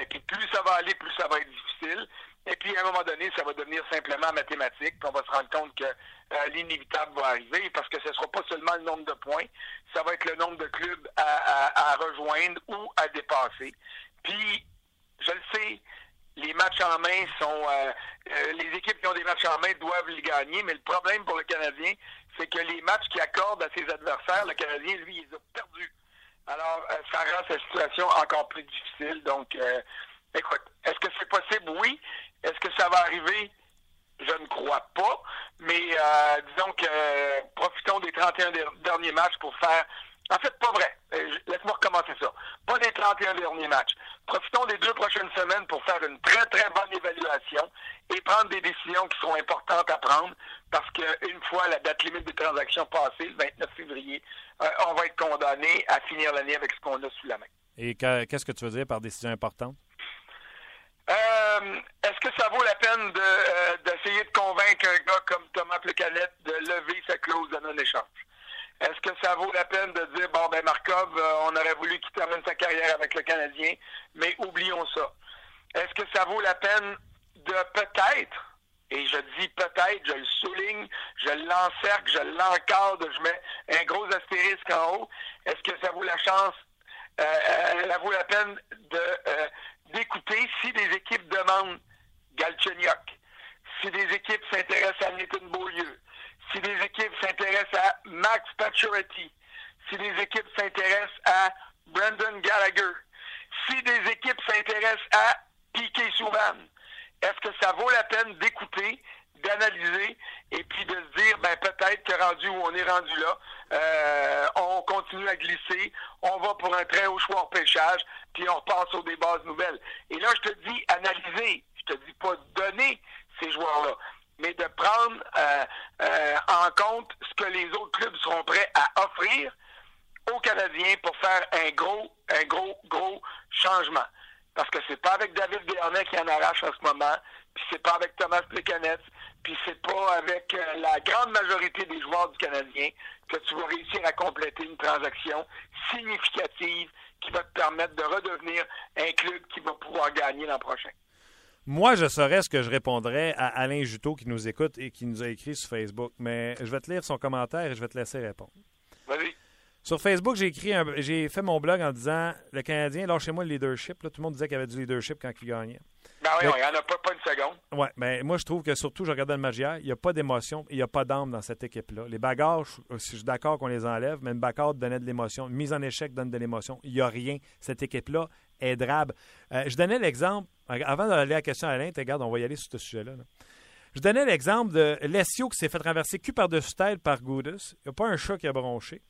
Et puis plus ça va aller, plus ça va être difficile. Et puis à un moment donné, ça va devenir simplement mathématique. On va se rendre compte que euh, l'inévitable va arriver parce que ce ne sera pas seulement le nombre de points, ça va être le nombre de clubs à, rejoindre ou à dépasser. Puis, je le sais, les matchs en main sont. Euh, euh, les équipes qui ont des matchs en main doivent les gagner, mais le problème pour le Canadien, c'est que les matchs qu'il accorde à ses adversaires, le Canadien, lui, il les a perdus. Alors, euh, ça rend cette situation encore plus difficile. Donc, écoute, est-ce que c'est possible? Oui. Est-ce que ça va arriver? Je ne crois pas. Mais disons que profitons des 31 derniers matchs pour faire en fait, pas vrai. Euh, laisse-moi recommencer ça. Pas des 31 derniers matchs. Profitons des deux prochaines semaines pour faire une très, très bonne évaluation et prendre des décisions qui sont importantes à prendre parce qu'une fois la date limite des transactions passée, le 29 février, euh, on va être condamné à finir l'année avec ce qu'on a sous la main. Et qu'est-ce que tu veux dire par décision importante? Euh, est-ce que ça vaut la peine d'essayer de, convaincre un gars comme Thomas Plecanette de lever sa clause de non-échange? Est-ce que ça vaut la peine de dire, bon, ben Markov, euh, on aurait voulu qu'il termine sa carrière avec le Canadien, mais oublions ça. Est-ce que ça vaut la peine de peut-être, et je dis peut-être, je le souligne, je l'encercle, je l'encadre, je mets un gros astérisque en haut, est-ce que ça vaut la chance, euh, ça vaut la peine de euh, d'écouter si des équipes demandent Galchenyuk, si des équipes s'intéressent à Nathan Beaulieu, si des équipes s'intéressent à Max Pacioretty, si des équipes s'intéressent à Brendan Gallagher, si des équipes s'intéressent à Piqué Souban, est-ce que ça vaut la peine d'écouter, d'analyser et puis de se dire, ben peut-être que rendu où on est rendu là, euh, on continue à glisser, on va pour un très haut choix en pêchage, puis on repasse sur des bases nouvelles. Et là, je te dis analyser, je te dis pas donner ces joueurs-là mais de prendre euh, euh, en compte ce que les autres clubs seront prêts à offrir aux Canadiens pour faire un gros, un gros, gros changement. Parce que c'est pas avec David Dernay qui en arrache en ce moment, puis c'est pas avec Thomas Plekanec, puis c'est pas avec euh, la grande majorité des joueurs du Canadien que tu vas réussir à compléter une transaction significative qui va te permettre de redevenir un club qui va pouvoir gagner l'an prochain. Moi, je saurais ce que je répondrais à Alain Juteau qui nous écoute et qui nous a écrit sur Facebook, mais je vais te lire son commentaire et je vais te laisser répondre. Vas-y. Sur Facebook, j'ai écrit, j'ai fait mon blog en disant le Canadien, lâchez-moi le leadership. Là, tout le monde disait qu'il y avait du leadership quand il gagnait. Ben oui, il n'y en a pas, pas une seconde. Oui, mais moi, je trouve que surtout, je regardais le match hier, il n'y a pas d'émotion, il n'y a pas d'âme dans cette équipe-là. Les bagarres, je, suis d'accord qu'on les enlève, mais une bagarre donnait de l'émotion. Une mise en échec donne de l'émotion. Il n'y a rien. Cette équipe-là Euh, je donnais l'exemple, avant d'aller à la question à Alain, regarde, on va y aller sur ce sujet-là. Je donnais l'exemple de Lessio qui s'est fait traverser cul par-dessus tête par Goudus. Il n'y a pas un chat qui a bronché.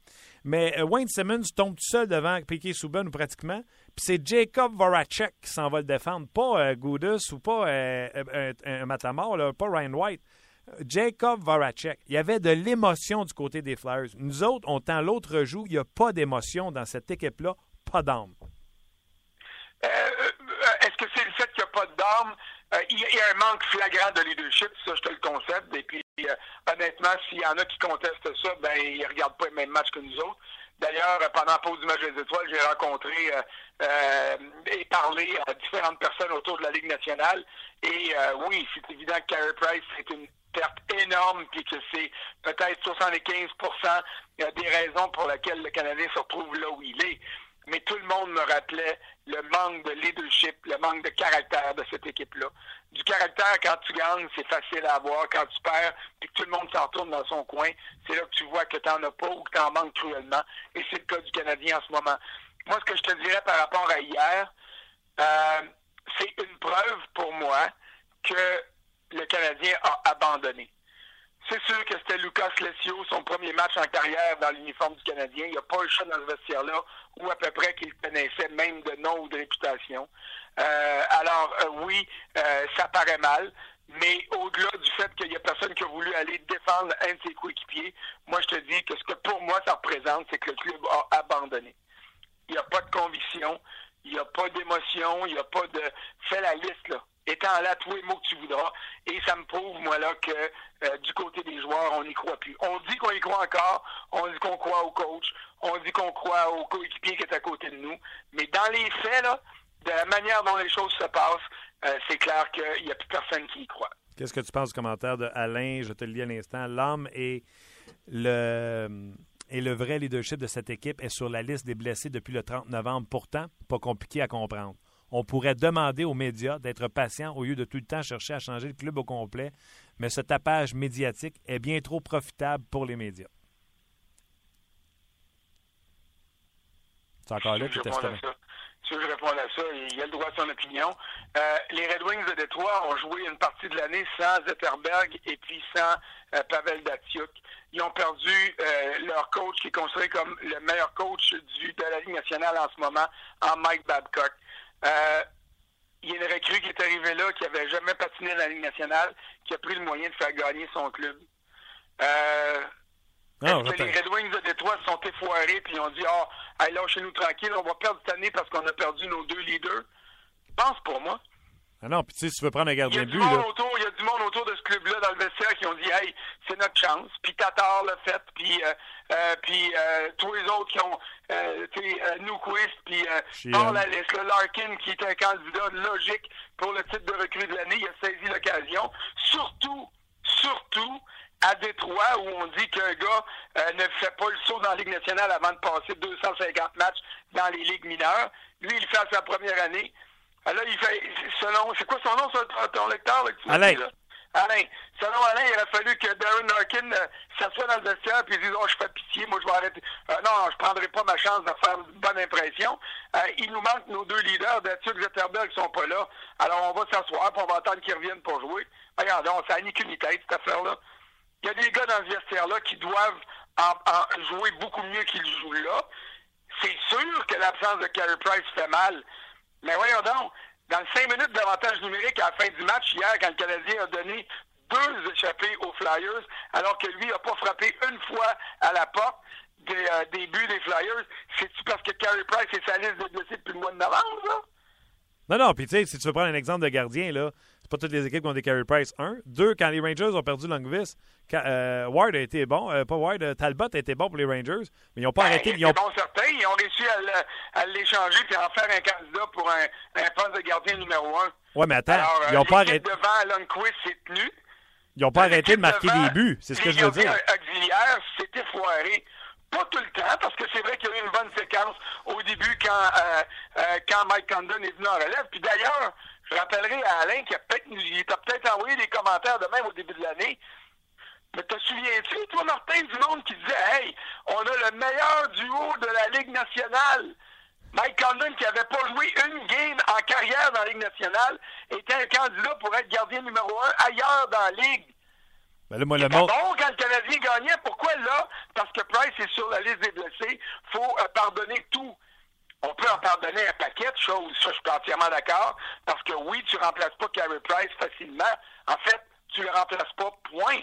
Mais euh, Wayne Simmons tombe tout seul devant Piquet Souban ou pratiquement. Puis c'est Jacob Voracek qui s'en va le défendre. Pas euh, ou pas euh, un Matamor, pas Ryan White. Jacob Voracek. Il y avait de l'émotion du côté des Flyers. Nous autres, on tend l'autre joue. Il n'y a pas d'émotion dans cette équipe-là. Pas d'âme. Est-ce que c'est le d'âme? il y a un manque flagrant de leadership, ça je te le concède. Et puis euh, honnêtement, s'il y en a qui contestent ça, ben ils regardent pas le même match que nous autres. D'ailleurs, pendant la pause du match des étoiles, j'ai rencontré euh, euh, et parlé à différentes personnes autour de la Ligue nationale. Et oui, c'est évident que Carey Price, c'est une perte énorme, puis que c'est peut-être 75% des raisons pour lesquelles le Canadien se retrouve là où il est mais tout le monde me rappelait le manque de leadership, le manque de caractère de cette équipe-là. Du caractère, quand tu gagnes, c'est facile à avoir. Quand tu perds, puis que tout le monde s'en retourne dans son coin, c'est là que tu vois que tu n'en as pas ou que tu en manques cruellement. Et c'est le cas du Canadien en ce moment. Moi, ce que je te dirais par rapport à hier, euh, c'est une preuve pour moi que le Canadien a abandonné. C'est sûr que c'était Lucas Lessio, son premier match en carrière dans l'uniforme du Canadien. Il n'y a pas eu chat dans ce vestiaire-là, ou à peu près qu'il connaissait, même de nom ou de réputation. Euh, alors, euh, oui, euh, ça paraît mal, mais au-delà du fait qu'il n'y a personne qui a voulu aller défendre un de ses coéquipiers, moi, je te dis que ce que pour moi, ça représente, c'est que le club a abandonné. Il n'y a pas de conviction, il n'y a pas d'émotion, il n'y a pas de... Fais la liste, là étant là tous les mots que tu voudras. Et ça me prouve, moi, là, que euh, du côté des joueurs, on n'y croit plus. On dit qu'on y croit encore, on dit qu'on croit au coach, on dit qu'on croit au coéquipier qui est à côté de nous. Mais dans les faits, là, de la manière dont les choses se passent, euh, c'est clair qu'il n'y a plus personne qui y croit. Qu'est-ce que tu penses du commentaire de Alain? Je te le lis à l'instant. L'homme et le et le vrai leadership de cette équipe est sur la liste des blessés depuis le 30 novembre. Pourtant, pas compliqué à comprendre on pourrait demander aux médias d'être patients au lieu de tout le temps chercher à changer le club au complet, mais ce tapage médiatique est bien trop profitable pour les médias. C'est encore là, tu si je réponds à ça, il a le droit à son opinion. Euh, les Red Wings de Détroit ont joué une partie de l'année sans Zetterberg et puis sans euh, Pavel Datsyuk. Ils ont perdu euh, leur coach qui est considéré comme le meilleur coach du, de la Ligue nationale en ce moment, en Mike Babcock. Euh, il y a une recrue qui est arrivée là, qui n'avait jamais patiné dans la Ligue nationale, qui a pris le moyen de faire gagner son club. Euh, ah, que les Red Wings de Détroit sont effoirés et ont dit Ah, oh, lâchez-nous tranquille, on va perdre cette année parce qu'on a perdu nos deux leaders? Pense pour moi. Ah non, puis tu sais, si tu veux prendre un gardien de but. Il y a du monde autour de ce club-là dans le vestiaire qui ont dit Hey, c'est notre chance. Puis Tatar l'a fait, puis, euh, euh, puis euh, tous les autres qui ont, euh, tu sais, Newquist, puis dans la liste, le Larkin qui est un candidat logique pour le titre de recrue de l'année, il a saisi l'occasion. Surtout, surtout, à Détroit, où on dit qu'un gars euh, ne fait pas le saut dans la Ligue nationale avant de passer 250 matchs dans les ligues mineures. Lui, il fait à sa première année. Alors, ah, il fait, selon, c'est quoi son nom, ton lecteur, là, Alain. Alain. Selon Alain, il aurait fallu que Darren Larkin euh, s'assoie dans le vestiaire et dise, oh, je fais pitié, moi, je vais arrêter. Euh, non, je prendrai pas ma chance de faire une bonne impression. Euh, il nous manque nos deux leaders, Dathieu et Zetterberg, qui sont pas là. Alors, on va s'asseoir puis on va attendre qu'ils reviennent pour jouer. Regardez, ça n'a ni qu'une tête, cette affaire-là. Il y a des gars dans ce vestiaire-là qui doivent en, jouer beaucoup mieux qu'ils jouent là. C'est sûr que l'absence de Carey Price fait mal. Mais voyons donc, dans le 5 minutes d'avantage numérique à la fin du match hier, quand le Canadien a donné deux échappées aux Flyers, alors que lui n'a pas frappé une fois à la porte des, euh, des buts des Flyers, c'est-tu parce que Carey Price est sa liste de blessés depuis le mois de novembre, là? Non, non, puis tu sais, si tu veux prendre un exemple de gardien, là, c'est pas toutes les équipes qui ont des carry price. Un. Deux, quand les Rangers ont perdu Longvis, euh, Ward a été bon. Euh, pas Ward, euh, Talbot a été bon pour les Rangers, mais ils n'ont pas ben, arrêté. Ils ont... bon certains. Ils ont réussi à l'échanger et en faire un candidat pour un, un poste de gardien numéro un. Ouais, mais attends, ils n'ont pas arrêté. devant Lundqvist s'est tenu. Ils n'ont pas arrêté de marquer des buts, c'est ce que je veux dire. auxiliaire, c'était foiré. pas tout le temps, parce que c'est vrai qu'il y a eu une bonne séquence au début quand, euh, euh, quand Mike Condon est venu en relève. Puis d'ailleurs, je rappellerai à Alain qu'il a peut-être peut-être envoyé des commentaires de même au début de l'année. Mais te souviens-tu, toi, Martin, du monde qui disait Hey, on a le meilleur duo de la Ligue nationale? Mike Condon, qui n'avait pas joué une game en carrière dans la Ligue nationale, était un candidat pour être gardien numéro un ailleurs dans la Ligue. Ben là, moi, le bon quand le Canadien gagnait. Pourquoi là? Parce que Price est sur la liste des blessés. faut euh, pardonner tout. On peut en pardonner un paquet de choses. Ça, je suis entièrement d'accord. Parce que oui, tu remplaces pas Carey Price facilement. En fait, tu le remplaces pas, point.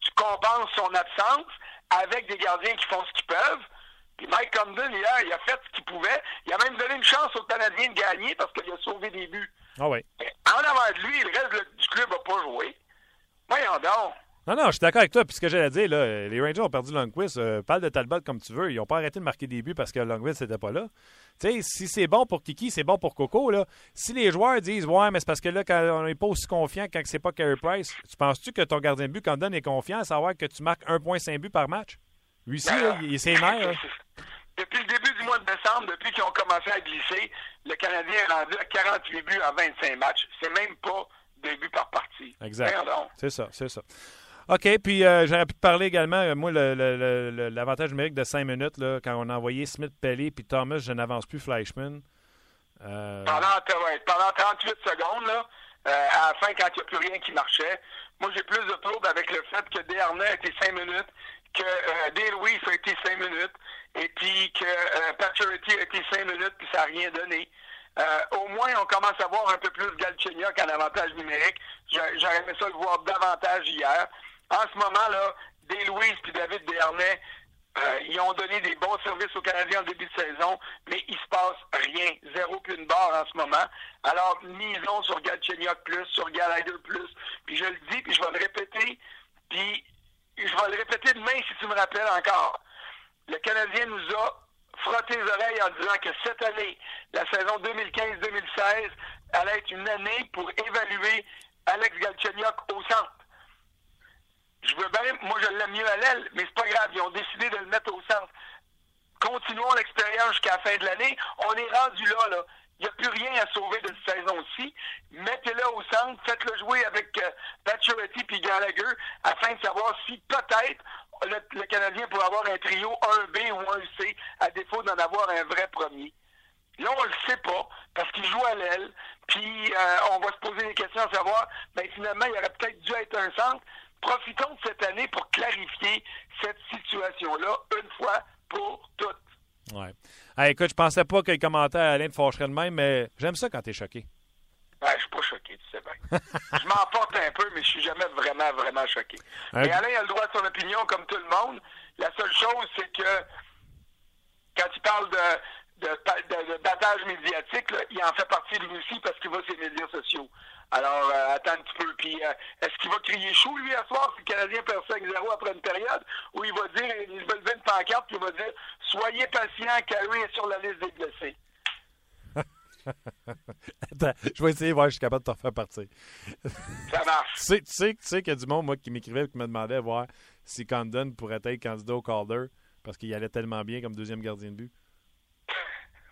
Tu compenses son absence avec des gardiens qui font ce qu'ils peuvent. Puis Mike Condon, hier, il a fait ce qu'il pouvait. Il a même donné une chance aux Canadiens de gagner parce qu'il a sauvé des buts. Ah oui. En avant de lui, le reste du club n'a pas joué. Voyons donc. Non, non, je suis d'accord avec toi. Puis ce que j'allais dire, là, les Rangers ont perdu Longquist. Euh, parle de Talbot comme tu veux. Ils n'ont pas arrêté de marquer des buts parce que Longquist n'était pas là. Tu sais, si c'est bon pour Kiki, c'est bon pour Coco. Là. Si les joueurs disent Ouais, mais c'est parce que là, quand on n'est pas aussi confiant quand c'est pas Carey Price, tu penses-tu que ton gardien de but, quand donne, est confiant à savoir que tu marques 1,5 but par match? Lui aussi, il est ses mères. Depuis le début du mois de décembre, depuis qu'ils ont commencé à glisser, le Canadien est rendu à 48 buts en 25 matchs. C'est même pas deux buts par partie. Exact. C'est ça, c'est ça. OK, puis euh, j'aurais pu te parler également, euh, moi, l'avantage numérique de 5 minutes, là, quand on a envoyé Smith Pelly puis Thomas, je n'avance plus Fleischman. Euh... Pendant, ouais, pendant 38 secondes, là, euh, à la fin, quand il n'y a plus rien qui marchait, moi, j'ai plus de troubles avec le fait que Desharnais a été 5 minutes, que Dale Louis a été 5 minutes, et puis que euh, a été 5 minutes, puis ça n'a rien donné. au moins, on commence à voir un peu plus Galchenyuk en avantage numérique. J'aurais aimé ça le voir davantage hier. En ce moment-là, Des Louise et David Dernay, euh, ils ont donné des bons services aux Canadiens en début de saison, mais il se passe rien. Zéro qu'une barre en ce moment. Alors, misons sur Galchenyuk plus, sur Gallagher plus. Puis je le dis, puis je vais le répéter, puis je vais le répéter demain si tu me rappelles encore. Le Canadien nous a frotté les oreilles en disant que cette année, la saison 2015-2016, allait être une année pour évaluer Alex Galchenyuk au centre. Je veux bien, moi je l'aime mieux à l'aile, mais c'est pas grave, ils ont décidé de le mettre au centre. Continuons l'expérience jusqu'à la fin de l'année. On est rendu là, là. Il n'y a plus rien à sauver de cette saison-ci. Mettez-le au centre, faites-le jouer avec euh, Pacioretty puis Gallagher afin de savoir si peut-être le, Canadien pourrait avoir un trio 1B ou 1C à défaut d'en avoir un vrai premier. Là, on le sait pas parce qu'il joue à l'aile. Puis euh, on va se poser des questions à savoir, ben finalement, il aurait peut-être dû être un centre profitons de cette année pour clarifier cette situation-là une fois pour toutes. Ouais. Hey, écoute, je pensais pas que les commentaires Alain te fâcheraient de même, mais j'aime ça quand tu es choqué. Ouais, je suis pas choqué, tu sais bien. je m'emporte un peu, mais je suis jamais vraiment, vraiment choqué. Et Alain a le droit de son opinion comme tout le monde. La seule chose, c'est que quand il parle de, de, de, battage médiatique, il en fait partie lui aussi parce qu'il va sur les médias sociaux. Alors, euh, attends un petit peu. Puis, euh, est-ce qu'il va crier chaud, lui, à soir, si le Canadien perd 5-0 après une période, ou il va dire, il va lever une pancarte, puis il va dire, soyez patient, Carey est sur la liste des blessés. [laughs] Attends, je vais essayer de voir si je suis capable de te refaire partir. Ça marche. [laughs] tu sais, tu sais, tu sais qu'il y a du monde, moi, qui m'écrivait et qui me demandait à voir si Condon pourrait être candidat au Calder parce qu'il allait tellement bien comme deuxième gardien de but. [laughs]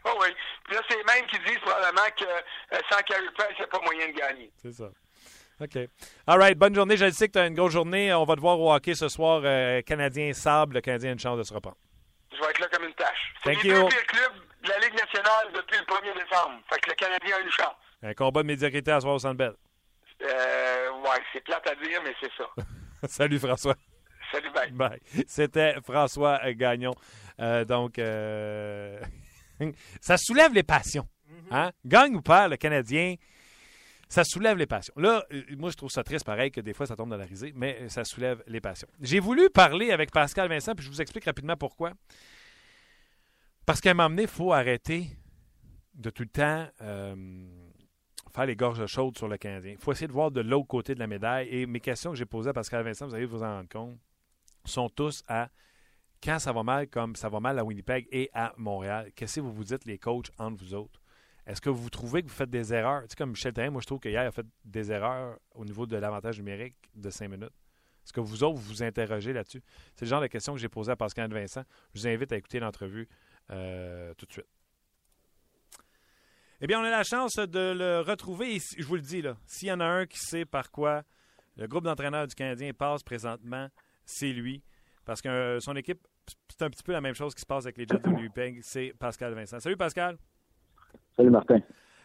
Oh oui. Qui disent probablement que euh, sans Carey Price, il n'y a pas moyen de gagner. C'est ça. OK. All right. Bonne journée. Je sais que tu as une grosse journée. On va te voir au hockey ce soir. Euh, Canadien Sable. Le Canadien a une chance de se reprendre. Je vais être là comme une tâche. C'est les deux pires clubs de la Ligue nationale depuis le 1er décembre. Fait que le Canadien a une chance. Un combat de médiocrité à soir au Centre Bell. Euh, ouais, c'est plate à dire, mais c'est ça. [laughs] Salut François. Salut, bye. Bye. C'était François Gagnon. Euh, donc, euh... [laughs] ça soulève les passions. Hein? Gagne ou perd, le Canadien, ça soulève les passions. Là, euh, moi, je trouve ça triste, pareil, que des fois, ça tombe dans la risée, mais ça soulève les passions. J'ai voulu parler avec Pascal Vincent, puis je vous explique rapidement pourquoi. Parce qu'à un moment donné, il faut arrêter de tout le temps euh, faire les gorges chaudes sur le Canadien. Il faut essayer de voir de l'autre côté de la médaille. Et mes questions que j'ai posées à Pascal Vincent, vous allez vous en rendre compte, sont tous à quand ça va mal, comme ça va mal à Winnipeg et à Montréal, qu'est-ce que vous vous dites, les coachs, entre vous autres? Est-ce que vous trouvez que vous faites des erreurs? Tu sais, comme Michel Therrien, moi, je trouve qu'hier, il a fait des erreurs au niveau de l'avantage numérique de 5 minutes. Est-ce que vous autres, vous vous interrogez là-dessus? C'est le genre de question que j'ai posée à Pascal Vincent. Je vous invite à écouter l'entrevue euh, tout de suite. Eh bien, on a la chance de le retrouver. je vous le dis, là, s'il y en a un qui sait par quoi le groupe d'entraîneurs du Canadien passe présentement, c'est lui. Parce que euh, son équipe, c'est un petit peu la même chose qui se passe avec les Jets de Winnipeg, c'est Pascal Vincent. Salut Pascal. Salut Martin.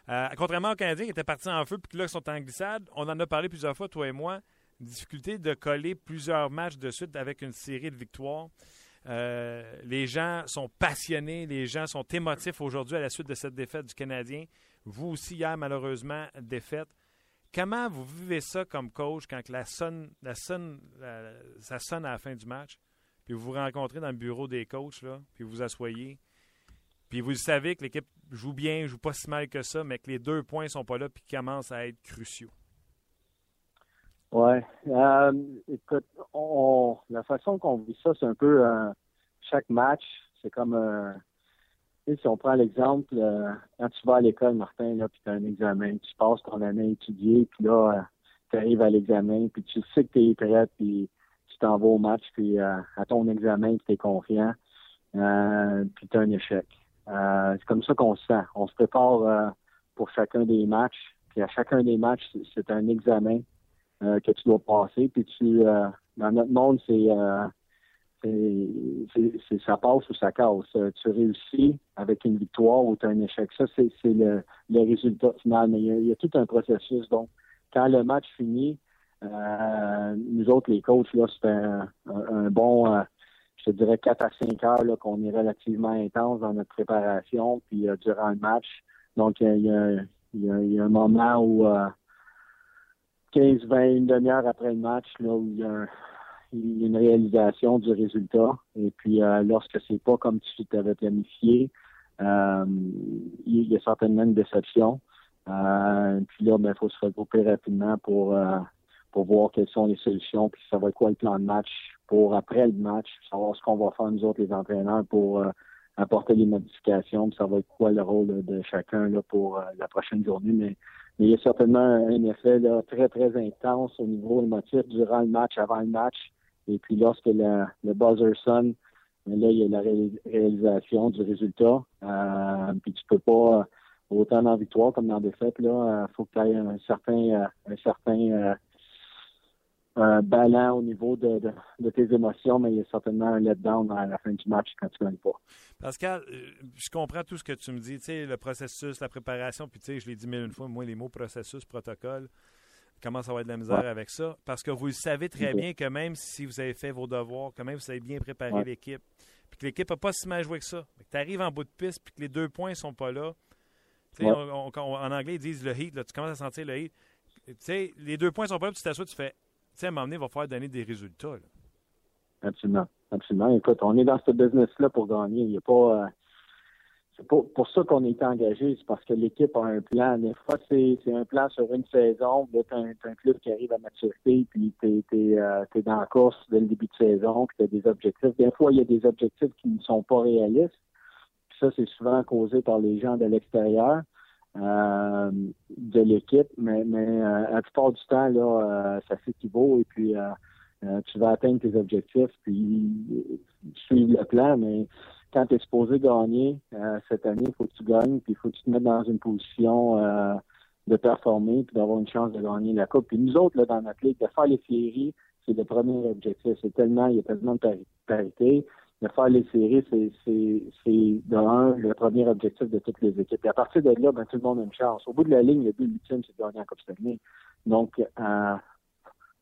Euh, contrairement aux Canadiens qui étaient partis en feu puis là, ils sont en glissade, on en a parlé plusieurs fois, toi et moi, difficulté de coller plusieurs matchs de suite avec une série de victoires. Euh, les gens sont passionnés, les gens sont émotifs aujourd'hui à la suite de cette défaite du Canadien. Vous aussi, hier, malheureusement, défaite. Comment vous vivez ça comme coach quand la sonne, la sonne, ça sonne à la fin du match, puis vous vous rencontrez dans le bureau des coachs, là, puis vous vous asseyez, puis vous savez que l'équipe joue bien, joue pas si mal que ça, mais que les deux points sont pas là, puis commencent à être cruciaux? Ouais. Euh, écoute, on, la façon qu'on vit ça, c'est un peu euh, chaque match, c'est comme euh, si on prend l'exemple, euh, quand tu vas à l'école, Martin, là, puis tu as un examen, tu passes ton année à étudier, puis là, tu arrives à l'examen, puis tu sais que tu es prêt, puis tu t'en vas au match, puis à ton examen, tu es confiant, puis tu as un échec. C'est comme ça qu'on se sent. On se prépare pour chacun des matchs, puis à chacun des matchs, c'est un examen. Euh, que tu dois passer. Puis tu, euh, dans notre monde, euh, c'est, c'est, ça passe ou ça casse. Tu réussis avec une victoire ou tu as un échec. Ça, c'est, le, le, résultat final. Mais il y, a, tout un processus. Donc, quand le match finit, nous autres, les coachs, là, c'est un, bon, je dirais, 4 à 5 heures qu'on est relativement intense dans notre préparation, puis durant le match. Donc, il y a, un moment où 15, 20, une demi-heure après le match, là, où il y a, une réalisation du résultat. Et puis, euh, lorsque c'est pas comme tu t'avais planifié, euh, il y a certainement une déception. Euh, puis là, il ben, faut se regrouper rapidement pour, euh, pour voir quelles sont les solutions, puis savoir quoi le plan de match pour après le match, savoir ce qu'on va faire nous autres les entraîneurs pour euh, apporter les modifications, puis savoir quoi le rôle de chacun là, pour la prochaine journée. Mais il y a certainement un effet très, très intense au niveau émotif durant le match, avant le match. Et puis lorsque le, buzzer sonne, ben là, il y a la réalisation du résultat. Euh, puis tu peux pas, autant dans victoire comme dans la défaite, il euh, faut que tu aies un certain, euh, un certain un ballon au niveau de, tes émotions, mais il y a certainement un letdown à la fin du match quand tu ne gagnes pas. Pascal, euh, je comprends tout ce que tu me dis, tu sais, le processus, la préparation, puis tu sais, je l'ai dit mille une fois, moi, les mots processus, protocole, comment ça va être de la misère avec ça, parce que vous savez très bien que même si vous avez fait vos devoirs, que même si vous avez bien préparé l'équipe, puis que l'équipe n'a pas si mal joué que ça, que tu arrives en bout de piste, puis que les deux points ne sont pas là, tu sais, en anglais, ils disent le heat, là, tu commences à sentir le heat, tu sais, les deux points sont pas là, puis tu t'assois, tu fais à un moment donné, il va falloir donner des résultats. Absolument. Absolument. Écoute, on est dans ce business-là pour gagner. Il n'y a pas. Euh, c'est pour, ça qu'on est engagé, c'est parce que l'équipe a un plan. Des fois, c'est, un plan sur une saison. Là, tu un, club qui arrive à maturité, puis tu es, euh, dans la course dès le début de saison, puis tu as des objectifs. Des fois, il y a des objectifs qui ne sont pas réalistes. ça, c'est souvent causé par les gens de l'extérieur. Euh, de l'équipe, mais, mais euh, la plupart du temps, là, euh, ça s'équivaut et puis tu vas atteindre tes objectifs, puis suivre le plan, mais quand tu es supposé gagner cette année, il faut que tu gagnes, puis il faut que tu te mettes dans une position de performer, puis d'avoir une chance de gagner la Coupe. Puis nous autres, là, dans notre ligue, de faire les séries, c'est le premier objectif. C'est tellement, il y a tellement de parité de faire les séries, c'est de un, le premier objectif de toutes les équipes. Et à partir de là, ben, tout le monde a une chance. Au bout de la ligne, le but ultime, c'est de gagner en Coupe Stanley. Donc, euh,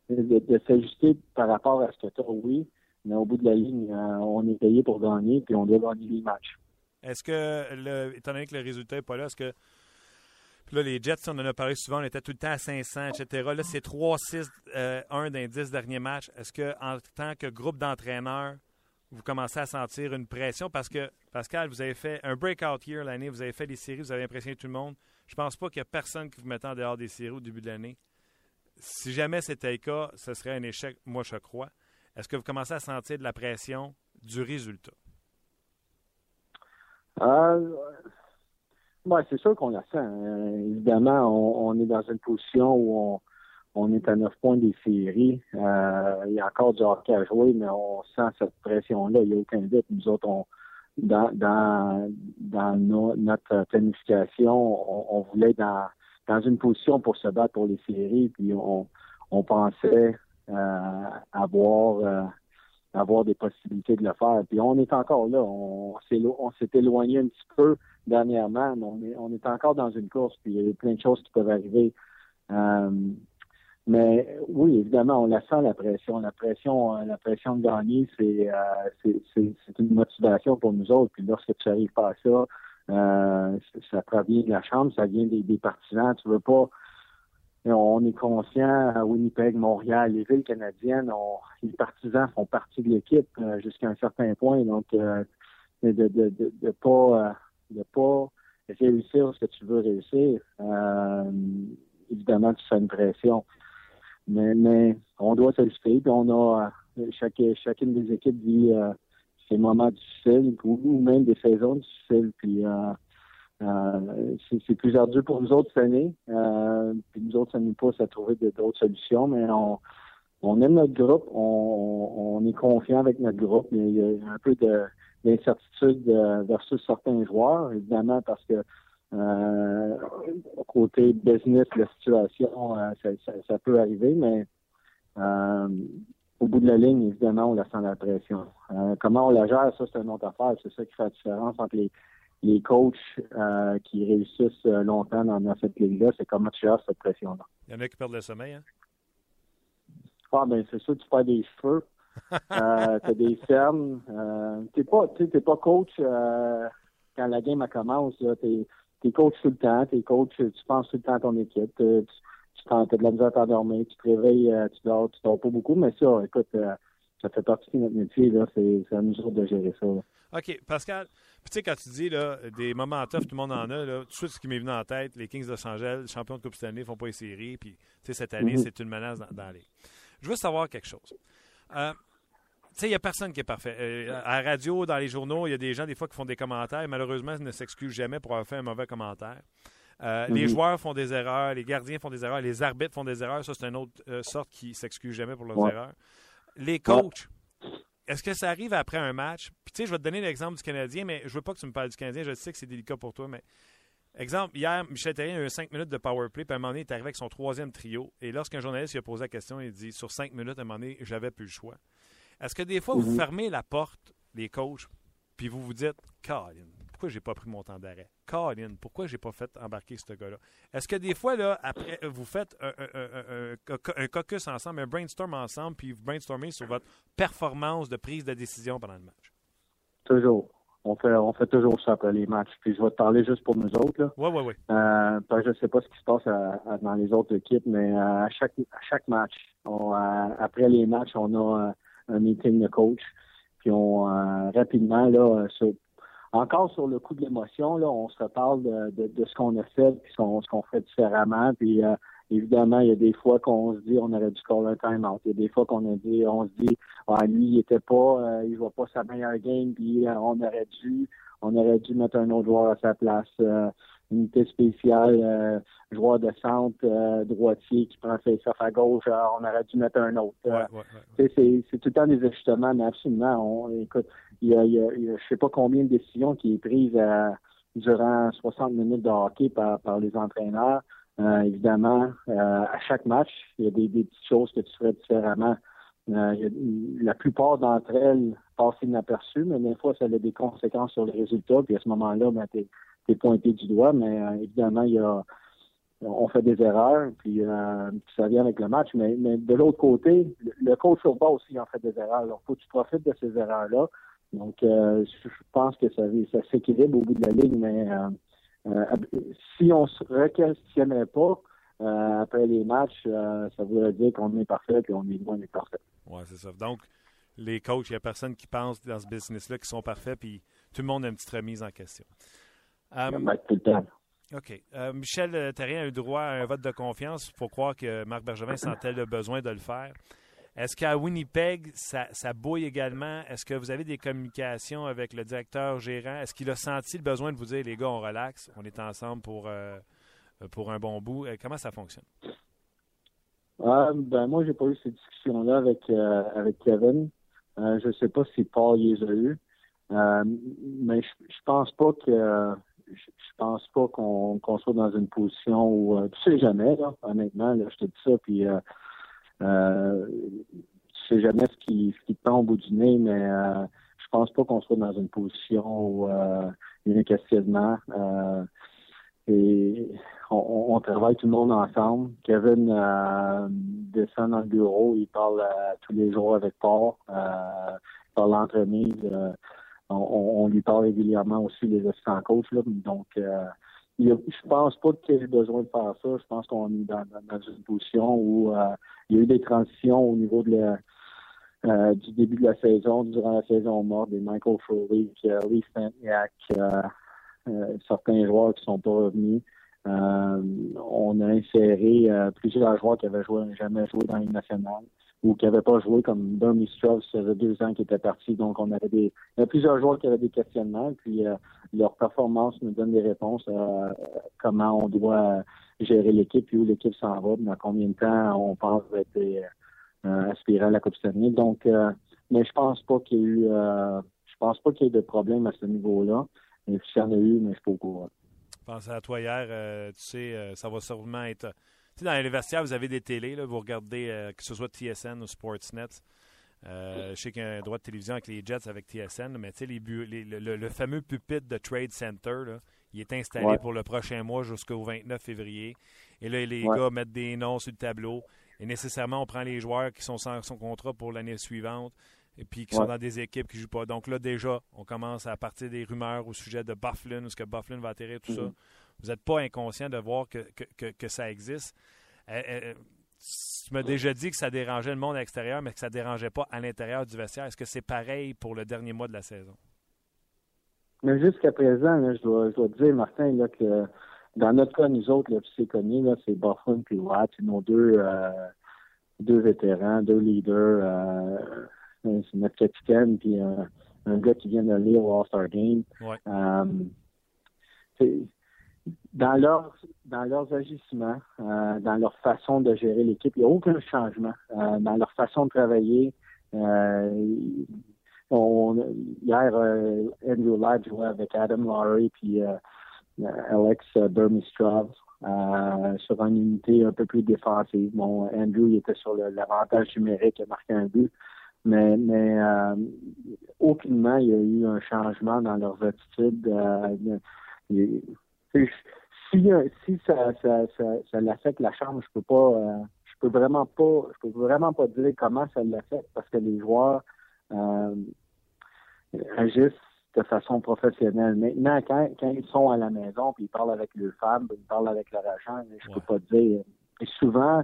de, s'ajuster par rapport à ce que tu as, oui, mais au bout de la ligne, euh, on est payé pour gagner, puis on doit gagner les matchs. Est-ce que, le, étant donné que le résultat n'est pas là, est-ce que là, les Jets, on en a parlé souvent, on était tout le temps à 500, etc. Là, c'est 3-6-1 euh, d'un 10 derniers matchs. Est-ce que, en tant que groupe d'entraîneurs, vous commencez à sentir une pression parce que, Pascal, vous avez fait un breakout year l'année, vous avez fait des séries, vous avez impressionné tout le monde. Je pense pas qu'il y a personne qui vous mette en dehors des séries au début de l'année. Si jamais c'était le cas, ce serait un échec, moi je crois. Est-ce que vous commencez à sentir de la pression du résultat? Euh, c'est sûr qu'on la sent. Hein. évidemment, on, est dans une position où on est à 9 points des séries. Euh, il y a encore du hockey à jouer, mais on sent cette pression-là. Il n'y a aucun doute. Nous autres, dans, notre planification, on, voulait dans, dans une position pour se battre pour les séries, puis on, pensait euh, avoir euh, avoir des possibilités de le faire. Puis on est encore là. On, s'est éloigné un petit peu dernièrement, mais on est, encore dans une course, puis il y a plein de choses qui peuvent arriver. Mais oui, évidemment, on la sent la pression. La pression, la pression de gagner, c'est c'est une motivation pour nous autres. Puis lorsque tu n'arrives pas à ça, euh, ça provient de la chambre, ça vient des, des partisans. Tu veux pas on est conscient à Winnipeg, Montréal, les villes canadiennes, les partisans font partie de l'équipe euh, jusqu'à un certain point. Donc, euh, de de, de, de, pas de pas réussir ce que tu veux réussir, évidemment, tu fais une pression. Mais, mais on doit. Puis on a chaque, chacune des équipes vit ces moments difficiles ou, même des saisons difficiles. Puis euh, c'est plus ardu pour nous autres cette année. Euh, puis nous autres, ça nous pousse à trouver d'autres solutions, mais on, on aime notre groupe, on, on, est confiant avec notre groupe, mais il y a un peu d'incertitude euh, versus certains joueurs, évidemment, parce que euh, côté business, la situation, euh, ça, ça, ça, peut arriver, mais au bout de la ligne, évidemment, on la sent la pression. comment on la gère, ça, c'est une autre affaire. C'est ça qui fait la différence entre les, les coachs euh, qui réussissent euh, longtemps dans, cette ligue-là, c'est comment tu gères cette pression-là. Il y en a qui perdent le sommeil, hein? Ah, ben c'est sûr, tu perds des cheveux. [laughs] euh, tu as des fermes. Euh, tu pas, pas coach euh, quand la game commence. Tu es, coach tout le temps. Tu coach, tu penses tout le temps à ton équipe. Tu, tu as de la misère à t'endormir. Tu te réveilles, tu dors, tu dors pas beaucoup. Mais ça, écoute, ça fait partie de notre métier. C'est à nous autres de gérer ça. OK. Pascal, tu sais, quand tu dis là, des moments tough, tout le monde en a, là, tout de suite, ce qui m'est venu en tête, les Kings de Los Angeles, champions de Coupe Stanley, ne font pas les séries, puis cette année, mhm. c'est une menace dans, dans, les. Je veux savoir quelque chose. Euh, sais, il n'y a personne qui est parfait. Euh, à la radio, dans les journaux, il y a des gens, des fois, qui font des commentaires. Malheureusement, ils ne s'excusent jamais pour avoir fait un mauvais commentaire. Euh, les mhm. joueurs font des erreurs, les gardiens font des erreurs, les arbitres font des erreurs. Ça, c'est une autre sorte qui s'excuse jamais pour leurs erreurs. Les coachs, est-ce que ça arrive après un match? Puis tu sais, je vais te donner l'exemple du Canadien, mais je veux pas que tu me parles du Canadien. Je sais que c'est délicat pour toi, mais exemple, hier, Michel Terrien a eu 5 minutes de power play, puis à un moment donné, il est arrivé avec son troisième trio. Et lorsqu'un journaliste lui a posé la question, il dit sur 5 minutes, à un moment donné, j'avais plus le choix. Est-ce que des fois, vous mhm. fermez la porte, les coachs, puis vous vous dites, Colin, pourquoi j'ai pas pris mon temps d'arrêt? Colin, pourquoi j'ai pas fait embarquer ce gars-là? Est-ce que des fois, là, après, vous faites un, caucus ensemble, un brainstorm ensemble, puis vous brainstormez sur votre performance de prise de décision pendant le match? Toujours. On fait, on fait toujours ça après les matchs. Puis je vais te parler juste pour nous autres. Oui, oui, oui. Euh, je ne sais pas ce qui se passe dans les autres équipes, mais euh, à chaque, à chaque match, euh, après les matchs, on a un meeting de coach. Puis on rapidement, là, encore sur le coup de l'émotion, là, on se reparle de, de, ce qu'on a fait, puis ce qu'on fait différemment. Puis euh, évidemment, il y a des fois qu'on se dit on aurait dû call un time-out. Il y a des fois qu'on a dit, on se dit, ah, lui, il était pas, euh, il voit pas sa meilleure game, puis euh, on aurait dû, on aurait dû mettre un autre joueur à sa place unité spéciale, euh, joueur de centre, euh, droitier qui prend ses off à gauche, euh, on aurait dû mettre un autre. c'est, tout le temps des ajustements, mais absolument, on, écoute, il y a, je sais pas combien de décisions qui est prise durant 60 minutes de hockey par, par les entraîneurs. évidemment, à chaque match, il y a des, petites choses que tu ferais différemment. la plupart d'entre elles passent inaperçues, mais des fois, ça a des conséquences sur les résultats. Puis à ce moment-là, ben, pointé du doigt, mais euh, évidemment, il y a, on fait des erreurs, puis, euh, ça vient avec le match. Mais, de l'autre côté, le coach au bas aussi en fait des erreurs. Alors, faut que tu profites de ces erreurs-là. Donc, euh, je pense que ça, ça s'équilibre au bout de la ligne, mais si on se re-questionnait pas après les matchs, ça voudrait dire qu'on est parfait et on est loin d'être parfait. Oui, c'est ça. Donc, les coachs, il n'y a personne qui pense dans ce business-là qui sont parfaits, puis tout le monde a une petite remise en question. Um, OK. Euh, Michel Terrien a eu droit à un vote de confiance. Il faut croire que Marc Bergevin [coughs] sentait le besoin de le faire. Est-ce qu'à Winnipeg, ça, bouille également? Est-ce que vous avez des communications avec le directeur gérant? Est-ce qu'il a senti le besoin de vous dire, les gars, on relaxe, on est ensemble pour, euh, pour un bon bout? Euh, comment ça fonctionne? Euh, ben, moi, j'ai pas eu ces discussions-là avec, euh, avec Kevin. Euh, je sais pas si Paul les a eu. Euh, mais je, pense pas que je, pense pas qu'on soit dans une position où euh, tu sais jamais, honnêtement, je te dis ça, puis euh, euh, tu sais jamais ce qui, tombe au bout du nez, mais je pense pas qu'on soit dans une position où il y a un questionnement. Et on, travaille tout le monde ensemble. Kevin descend dans le bureau, il parle tous les jours avec Paul, euh, par l'entremise on, lui parle régulièrement aussi les assistants coachs. Donc, euh, je pense pas qu'il ait besoin de faire ça. Je pense qu'on est dans, une position où euh, il y a eu des transitions au niveau de euh, du début de la saison, durant la saison morte, des Michael Foley, Lee Staniak, certains joueurs qui sont pas revenus. on a inséré plusieurs joueurs qui avaient joué, jamais joué dans les nationales ou qui n'avaient pas joué, comme Bernie Strauss, ça faisait deux ans qu'il était parti. Donc, on avait des, il y a plusieurs joueurs qui avaient des questionnements, puis euh, leur performance nous donne des réponses à euh, comment on doit gérer l'équipe, puis où l'équipe s'en va, dans combien de temps on pense être euh, aspirer à la Coupe Stanley. Donc, mais je pense pas qu'il y ait eu, je pense pas qu'il y ait de problème à ce niveau-là. Et puis, s'il y en a eu, mais je suis pas au courant. Je à toi hier, tu sais, ça va sûrement être dans les vestiaires, vous avez des télés, là, vous regardez euh, que ce soit TSN ou Sportsnet. Euh, je sais qu'il y a un droit de télévision avec les Jets, avec TSN, mais tu sais, les, le, fameux pupitre de Trade Center, là, il est installé pour le prochain mois jusqu'au 29 février. Et là, les gars mettent des noms sur le tableau. Et nécessairement, on prend les joueurs qui sont sans son contrat pour l'année suivante et puis qui sont dans des équipes qui ne jouent pas. Donc là, déjà, on commence à partir des rumeurs au sujet de Bufflin, où ce que Bufflin va atterrir, tout ça. Mm-hmm. Vous n'êtes pas inconscient de voir que, que, ça existe. Euh, euh, tu m'as déjà dit que ça dérangeait le monde extérieur, mais que ça ne dérangeait pas à l'intérieur du vestiaire. Est-ce que c'est pareil pour le dernier mois de la saison? Mais jusqu'à présent, je, dois, je dire, Martin, là, que dans notre cas, nous autres, c'est connu, c'est Bufflin et Watt, nos deux, euh, deux vétérans, deux leaders. C'est notre capitaine, puis un gars qui vient de lire au All-Star Game. Ouais dans leurs dans leurs agissements, euh, dans leur façon de gérer l'équipe, il n'y a aucun changement euh, dans leur façon de travailler. Euh, on, hier, Andrew Ladd jouait avec Adam Laurie puis Alex Burmistrov sur une unité un peu plus défensive. Bon, Andrew il était sur l'avantage numérique, il a marqué un but, mais, mais aucunement il y a eu un changement dans leurs attitudes. Il, si, euh, si ça, ça, ça, ça l'affecte la chambre, je peux pas euh, je peux vraiment pas je peux vraiment pas dire comment ça l'affecte parce que les joueurs euh, agissent de façon professionnelle. Maintenant, quand, quand ils sont à la maison puis ils parlent avec leurs femmes, ils parlent avec leur agent, je peux pas dire. Et souvent,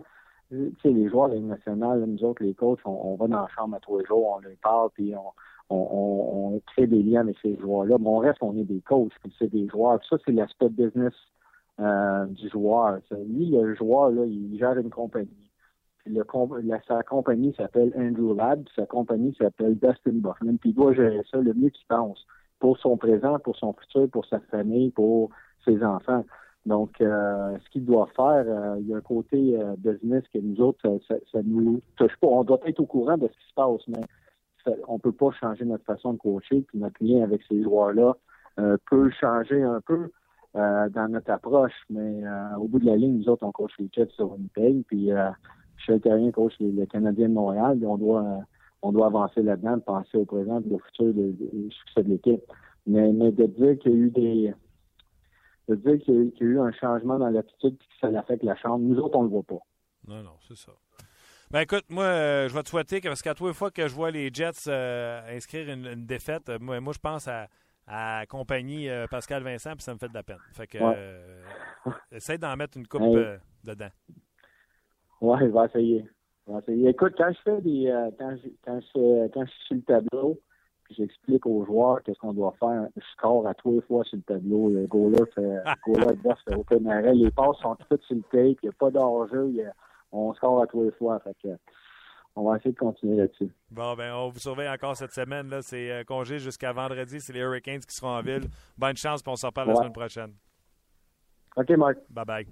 tu sais, les joueurs de nationale, nous autres, les coachs, on, va dans la chambre à tous les jours, on leur parle, puis on, on, crée des liens avec ces joueurs-là. Mais on reste, on est des coachs, puis c'est des joueurs. ça, c'est l'aspect business euh, du joueur. lui, le joueur, là, il gère une compagnie. Puis le, la, sa compagnie s'appelle Andrew Ladd, sa compagnie s'appelle Dustin Buffman, puis il doit gérer ça le mieux qu'il pense pour son présent, pour son futur, pour sa famille, pour ses enfants. Donc, euh, ce qu'il doit faire, euh, il y a un côté business que nous autres, ça, ça, nous touche pas. On doit être au courant de ce qui se passe, mais on peut pas changer notre façon de coacher, puis notre lien avec ces joueurs-là euh, peut changer un peu euh, dans notre approche, mais euh, au bout de la ligne, nous autres, on coach les Jets sur une paye, puis Michel Terrien coach les, Canadiens de Montréal, on doit on doit avancer là-dedans, penser au présent et au futur du succès de l'équipe. Mais, mais de dire qu'il y a eu des de dire qu'il y, a eu un changement dans l'attitude et que ça l'affecte la chambre, nous autres, on le voit pas. Non, non, c'est ça. Ben écoute, moi, euh, je vais te souhaiter que, parce qu'à tous les fois que je vois les Jets euh, inscrire une, défaite, euh, moi, moi, je pense à, à compagnie Pascal Vincent, puis ça me fait de la peine. Fait que, essaye d'en mettre une coupe dedans. Oui, je vais essayer. Écoute, quand je fais des. quand, je, quand, je, quand je suis sur le tableau, puis j'explique aux joueurs qu'est-ce qu'on doit faire, je score à les fois sur le tableau. Le goaler fait, le goaler fait aucun arrêt. Les passes sont toutes sur le tape, il n'y a pas d'enjeu, on score à les fois. on va essayer de continuer là-dessus. Bon, ben, on vous surveille encore cette semaine. Là. C'est euh, congé jusqu'à vendredi. C'est les Hurricanes qui seront en ville. Bonne chance, puis on se reparle la semaine prochaine. OK, Marc. Bye-bye.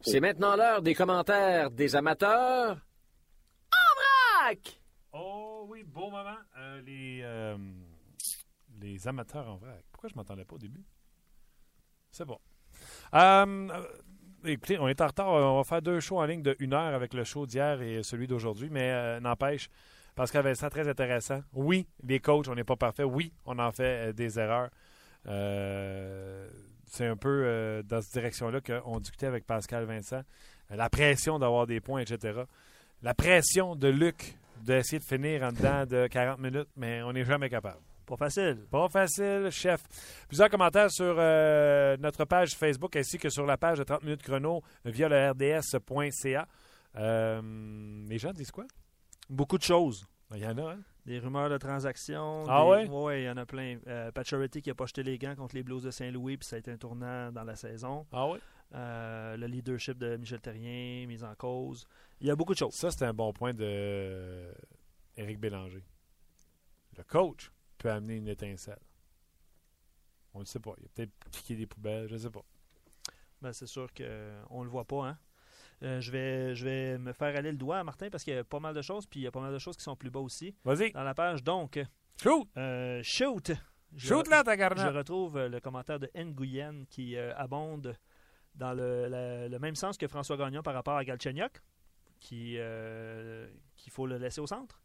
C'est maintenant l'heure des commentaires des amateurs. En vrac! Oh oui, beau moment. Euh, les, euh, les amateurs en vrac. Pourquoi je m'entendais pas au début? C'est bon. Euh, écoutez, on est en retard. On va faire deux shows en ligne de une heure avec le show d'hier et celui d'aujourd'hui, mais n'empêche, Pascal Vincent, très intéressant. Oui, les coachs, on n'est pas parfait. Oui, on en fait des erreurs. C'est un peu dans cette direction-là qu'on discutait avec Pascal Vincent. La pression d'avoir des points, etc. La pression de Luc d'essayer de finir en dedans de 40 minutes, mais on n'est jamais capable. Pas facile. Pas facile, chef. Plusieurs commentaires sur euh, notre page Facebook ainsi que sur la page de 30 minutes chrono via le rds.ca. Euh, les gens disent quoi? Beaucoup de choses. Il y en a, hein? Des rumeurs de transactions. Ah des- ouais? Ouais, il y en a plein. Euh, Pacioretty qui a pas jeté les gants contre les Blues de Saint-Louis, puis ça a été un tournant dans la saison. Ah oui? Euh, le leadership de Michel Terrien, mise en cause. Il y a beaucoup de choses. Ça, c'est un bon point de Éric Bélanger. Le coach peut amener une étincelle. On ne sait pas. Il a peut-être piqué des poubelles, je ne sais pas. Ben, c'est sûr qu'on ne le voit pas. Hein? Euh, je, vais, je vais me faire aller le doigt à Martin parce qu'il y a pas mal de choses, puis il y a pas mal de choses qui sont plus bas aussi Vas-y, dans la page. Donc, shoot! euh, shoot! Je- Shoot là, ta Je retrouve le commentaire de Nguyen qui abonde dans le, la- le même sens que François Gagnon par rapport à Galchenyuk, qui euh, qu'il faut le laisser au centre.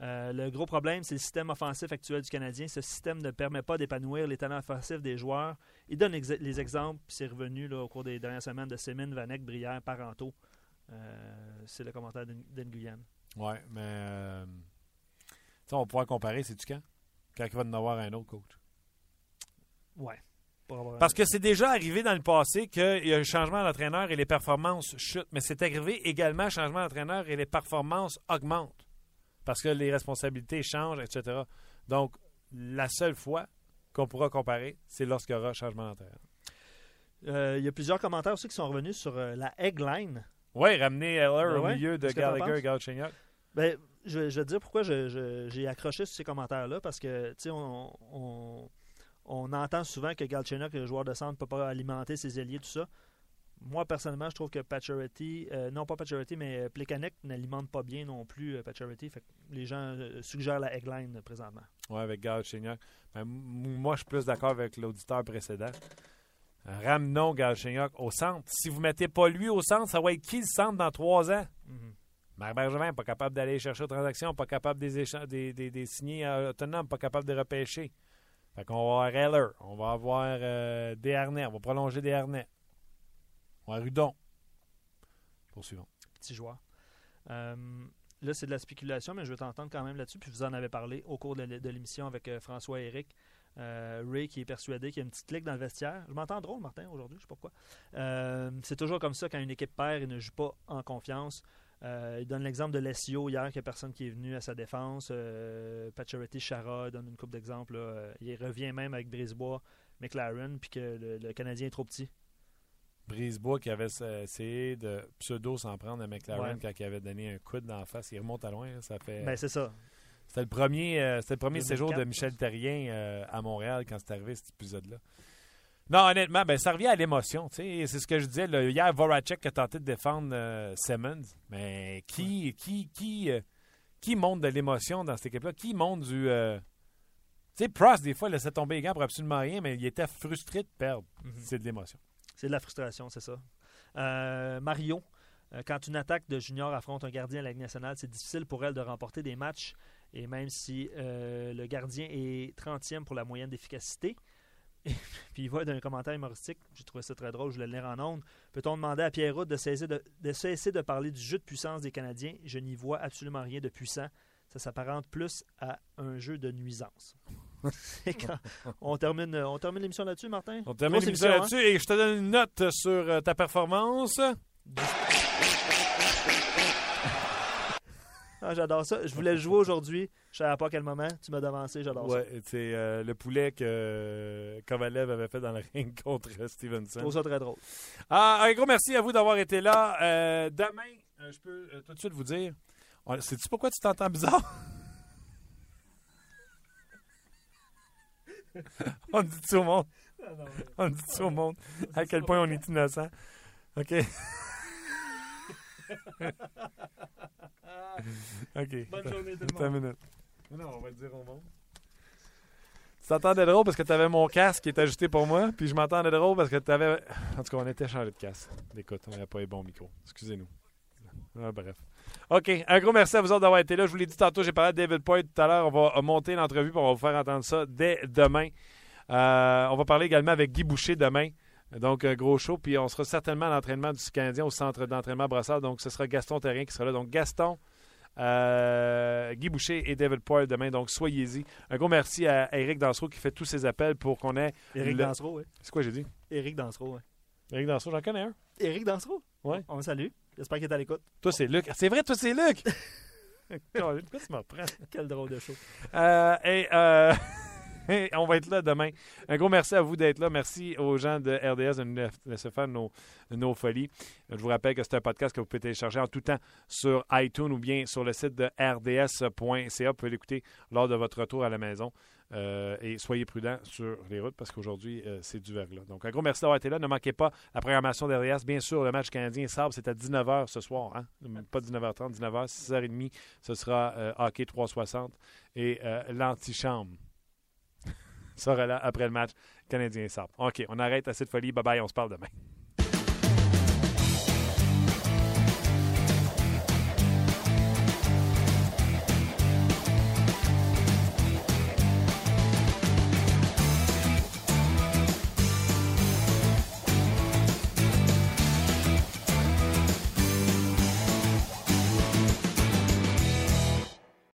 Euh, le gros problème, c'est le système offensif actuel du Canadien. Ce système ne permet pas d'épanouir les talents offensifs des joueurs. Il donne ex- les exemples, puis c'est revenu là, au cours des dernières semaines de Semin, Vanek, Brière, Parenteau. Euh, c'est le commentaire d'N- d'Nguyen. Ouais, mais. euh, on va pouvoir comparer, c'est-tu quand? Quand il va en avoir un autre coach. Ouais. Parce que c'est déjà arrivé dans le passé qu'il y a un changement d'entraîneur et les performances chutent. Mais c'est arrivé également changement d'entraîneur et les performances augmentent. Parce que les responsabilités changent, etc. Donc, la seule fois qu'on pourra comparer, c'est lorsqu'il y aura changement d'entraîneur. Euh, il y a plusieurs commentaires aussi qui sont revenus sur euh, la Eggline. Oui, ramener Heller Ben au ouais, milieu de Gallagher et? Galchenyuk. Ben, je, vais- je vais te dire pourquoi j'ai accroché sur ces commentaires-là, parce que, tu sais, on, on, on entend souvent que Galchenyuk, le joueur de centre, ne peut pas alimenter ses ailiers, tout ça. Moi, personnellement, je trouve que Pacioretty, euh, non pas Pacioretty, mais euh, Plekanec n'alimente pas bien non plus euh, Pacioretty. Fait que les gens euh, suggèrent la Eggline présentement. Oui, avec Galchenyuk. Ben, moi, je suis plus d'accord avec l'auditeur précédent. Ramenons Galchenyuk au centre. Si vous ne mettez pas lui au centre, ça va être qui le centre dans trois ans? Mhm. Marc Bergevin, pas capable d'aller chercher aux transactions, pas capable des, des, des, des signer autonomes, pas capable de repêcher. Fait qu'on va avoir Heller, on va avoir euh, Desharnais, on va prolonger Desharnais. On va avoir Rudon. Poursuivons. petit joueur. Euh, là, c'est de la spéculation, mais je vais t'entendre quand même là-dessus. Puis vous en avez parlé au cours de l'é- de l'émission avec euh, François et Eric. Euh, Ray qui est persuadé qu'il y a une petite clique dans le vestiaire. Je m'entends drôle, Martin, aujourd'hui, je sais pas pourquoi. C'est toujours comme ça quand une équipe perd et ne joue pas en confiance. Euh, il donne l'exemple de Lessio hier, qu'il n'y a personne qui est venu à sa défense. Euh, Pacioretty, Chara donne une coupe d'exemples. Euh, Il revient même avec Brisebois, McLaren, puis que le, le Canadien est trop petit. Brisebois qui avait essayé de pseudo s'en prendre à McLaren Ouais. quand il avait donné un coup dans la face. Il remonte à loin. hein, Ça fait. Ben, c'est ça. C'était le premier, euh, le premier 2004, séjour de Michel. Terrien à Montréal quand c'est arrivé cet épisode-là. Non, honnêtement, ben, ça revient à l'émotion. C'est ce que je disais. là. Hier, Voracek a tenté de défendre euh, Simmons. Mais qui, qui, qui, euh, qui monte de l'émotion dans cette équipe-là? Qui monte du. euh, Tu sais, Prost, des fois, laissait tomber les gants pour absolument rien, mais il était frustré de perdre. Mhm. C'est de l'émotion. C'est de la frustration, c'est ça. Euh, Mario, euh, quand une attaque de junior affronte un gardien à la Ligue nationale, c'est difficile pour elle de remporter des matchs. Et même si le gardien est 30e pour la moyenne d'efficacité, [laughs] puis il va d'un commentaire humoristique, j'ai trouvé ça très drôle, je vais le lire en ondes. Peut-on demander à Pierre de cesser de, de cesser de parler du jeu de puissance des Canadiens? Je n'y vois absolument rien de puissant. Ça s'apparente plus à un jeu de nuisance. [laughs] Quand- on termine, on termine l'émission là-dessus, Martin? On termine l'émission émission, hein? là-dessus et je te donne une note sur euh, ta performance. Ah, j'adore ça. Je voulais le jouer aujourd'hui. Je savais pas à quel moment. Tu m'as devancé. J'adore ça. Ouais, c'est euh, le poulet que euh, Kovalev avait fait dans le [laughs] ring contre Je Stevenson. trouve ça très drôle. Ah, un gros merci à vous d'avoir été là. Euh, demain, je peux tout de suite vous dire. Sais-tu pourquoi tu t'entends bizarre? [laughs] on dit tout au monde? On dit tout au monde. À quel point on est innocent? OK. [laughs] OK. Bonne journée tout le monde. minute. Non, on va le dire au monde. Tu t'entendais drôle parce que tu avais mon casque qui est ajusté pour moi, puis je m'entendais drôle parce que tu avais. En tout cas, on était changé de casque. Écoute, on n'avait pas les bons micros. Excusez-nous. Ah, bref. OK. Un gros merci à vous autres d'avoir été là. Je vous l'ai dit tantôt, j'ai parlé de David Poit tout à l'heure. On va monter l'entrevue pour on va vous faire entendre ça dès demain. Euh, on va parler également avec Guy Boucher demain. Donc, un gros show. Puis on sera certainement à l'entraînement du Canadien au centre d'entraînement Brassard. Donc, ce sera Gaston Terrien qui sera là. Donc, Gaston, euh, Guy Boucher et David Poyle demain. Donc, soyez-y. Un gros merci à Eric Dansereau qui fait tous ces appels pour qu'on ait. Éric le- Dansereau, oui. C'est quoi j'ai dit? Éric Dansereau, oui. Eric Dansereau, j'en connais un. Éric Dansereau? Ouais. On le salue. J'espère qu'il est à l'écoute. Toi, c'est Luc. C'est vrai, toi, c'est Luc! [laughs] Pourquoi tu me reprends? Quel drôle de show. Euh, et, euh, et [laughs] [laughs] on va être là demain. Un gros merci à vous d'être là. Merci aux gens de RDS de nous laisser faire nos, folies. Je vous rappelle que c'est un podcast que vous pouvez télécharger en tout temps sur iTunes ou bien sur le site de rds.ca. Vous pouvez l'écouter lors de votre retour à la maison. Euh, et soyez prudents sur les routes parce qu'aujourd'hui, euh, c'est du verglas. Donc, un gros merci d'avoir été là. Ne manquez pas la programmation d'RDS. Bien sûr, le match canadien-Sable, c'est à 19h ce soir. Hein? Pas 19h30, 19h, 6h30. Ce sera euh, hockey 360 et l'antichambre sera là après le match canadien-Sable. OK, on arrête assez de folie. Bye bye, on se parle demain.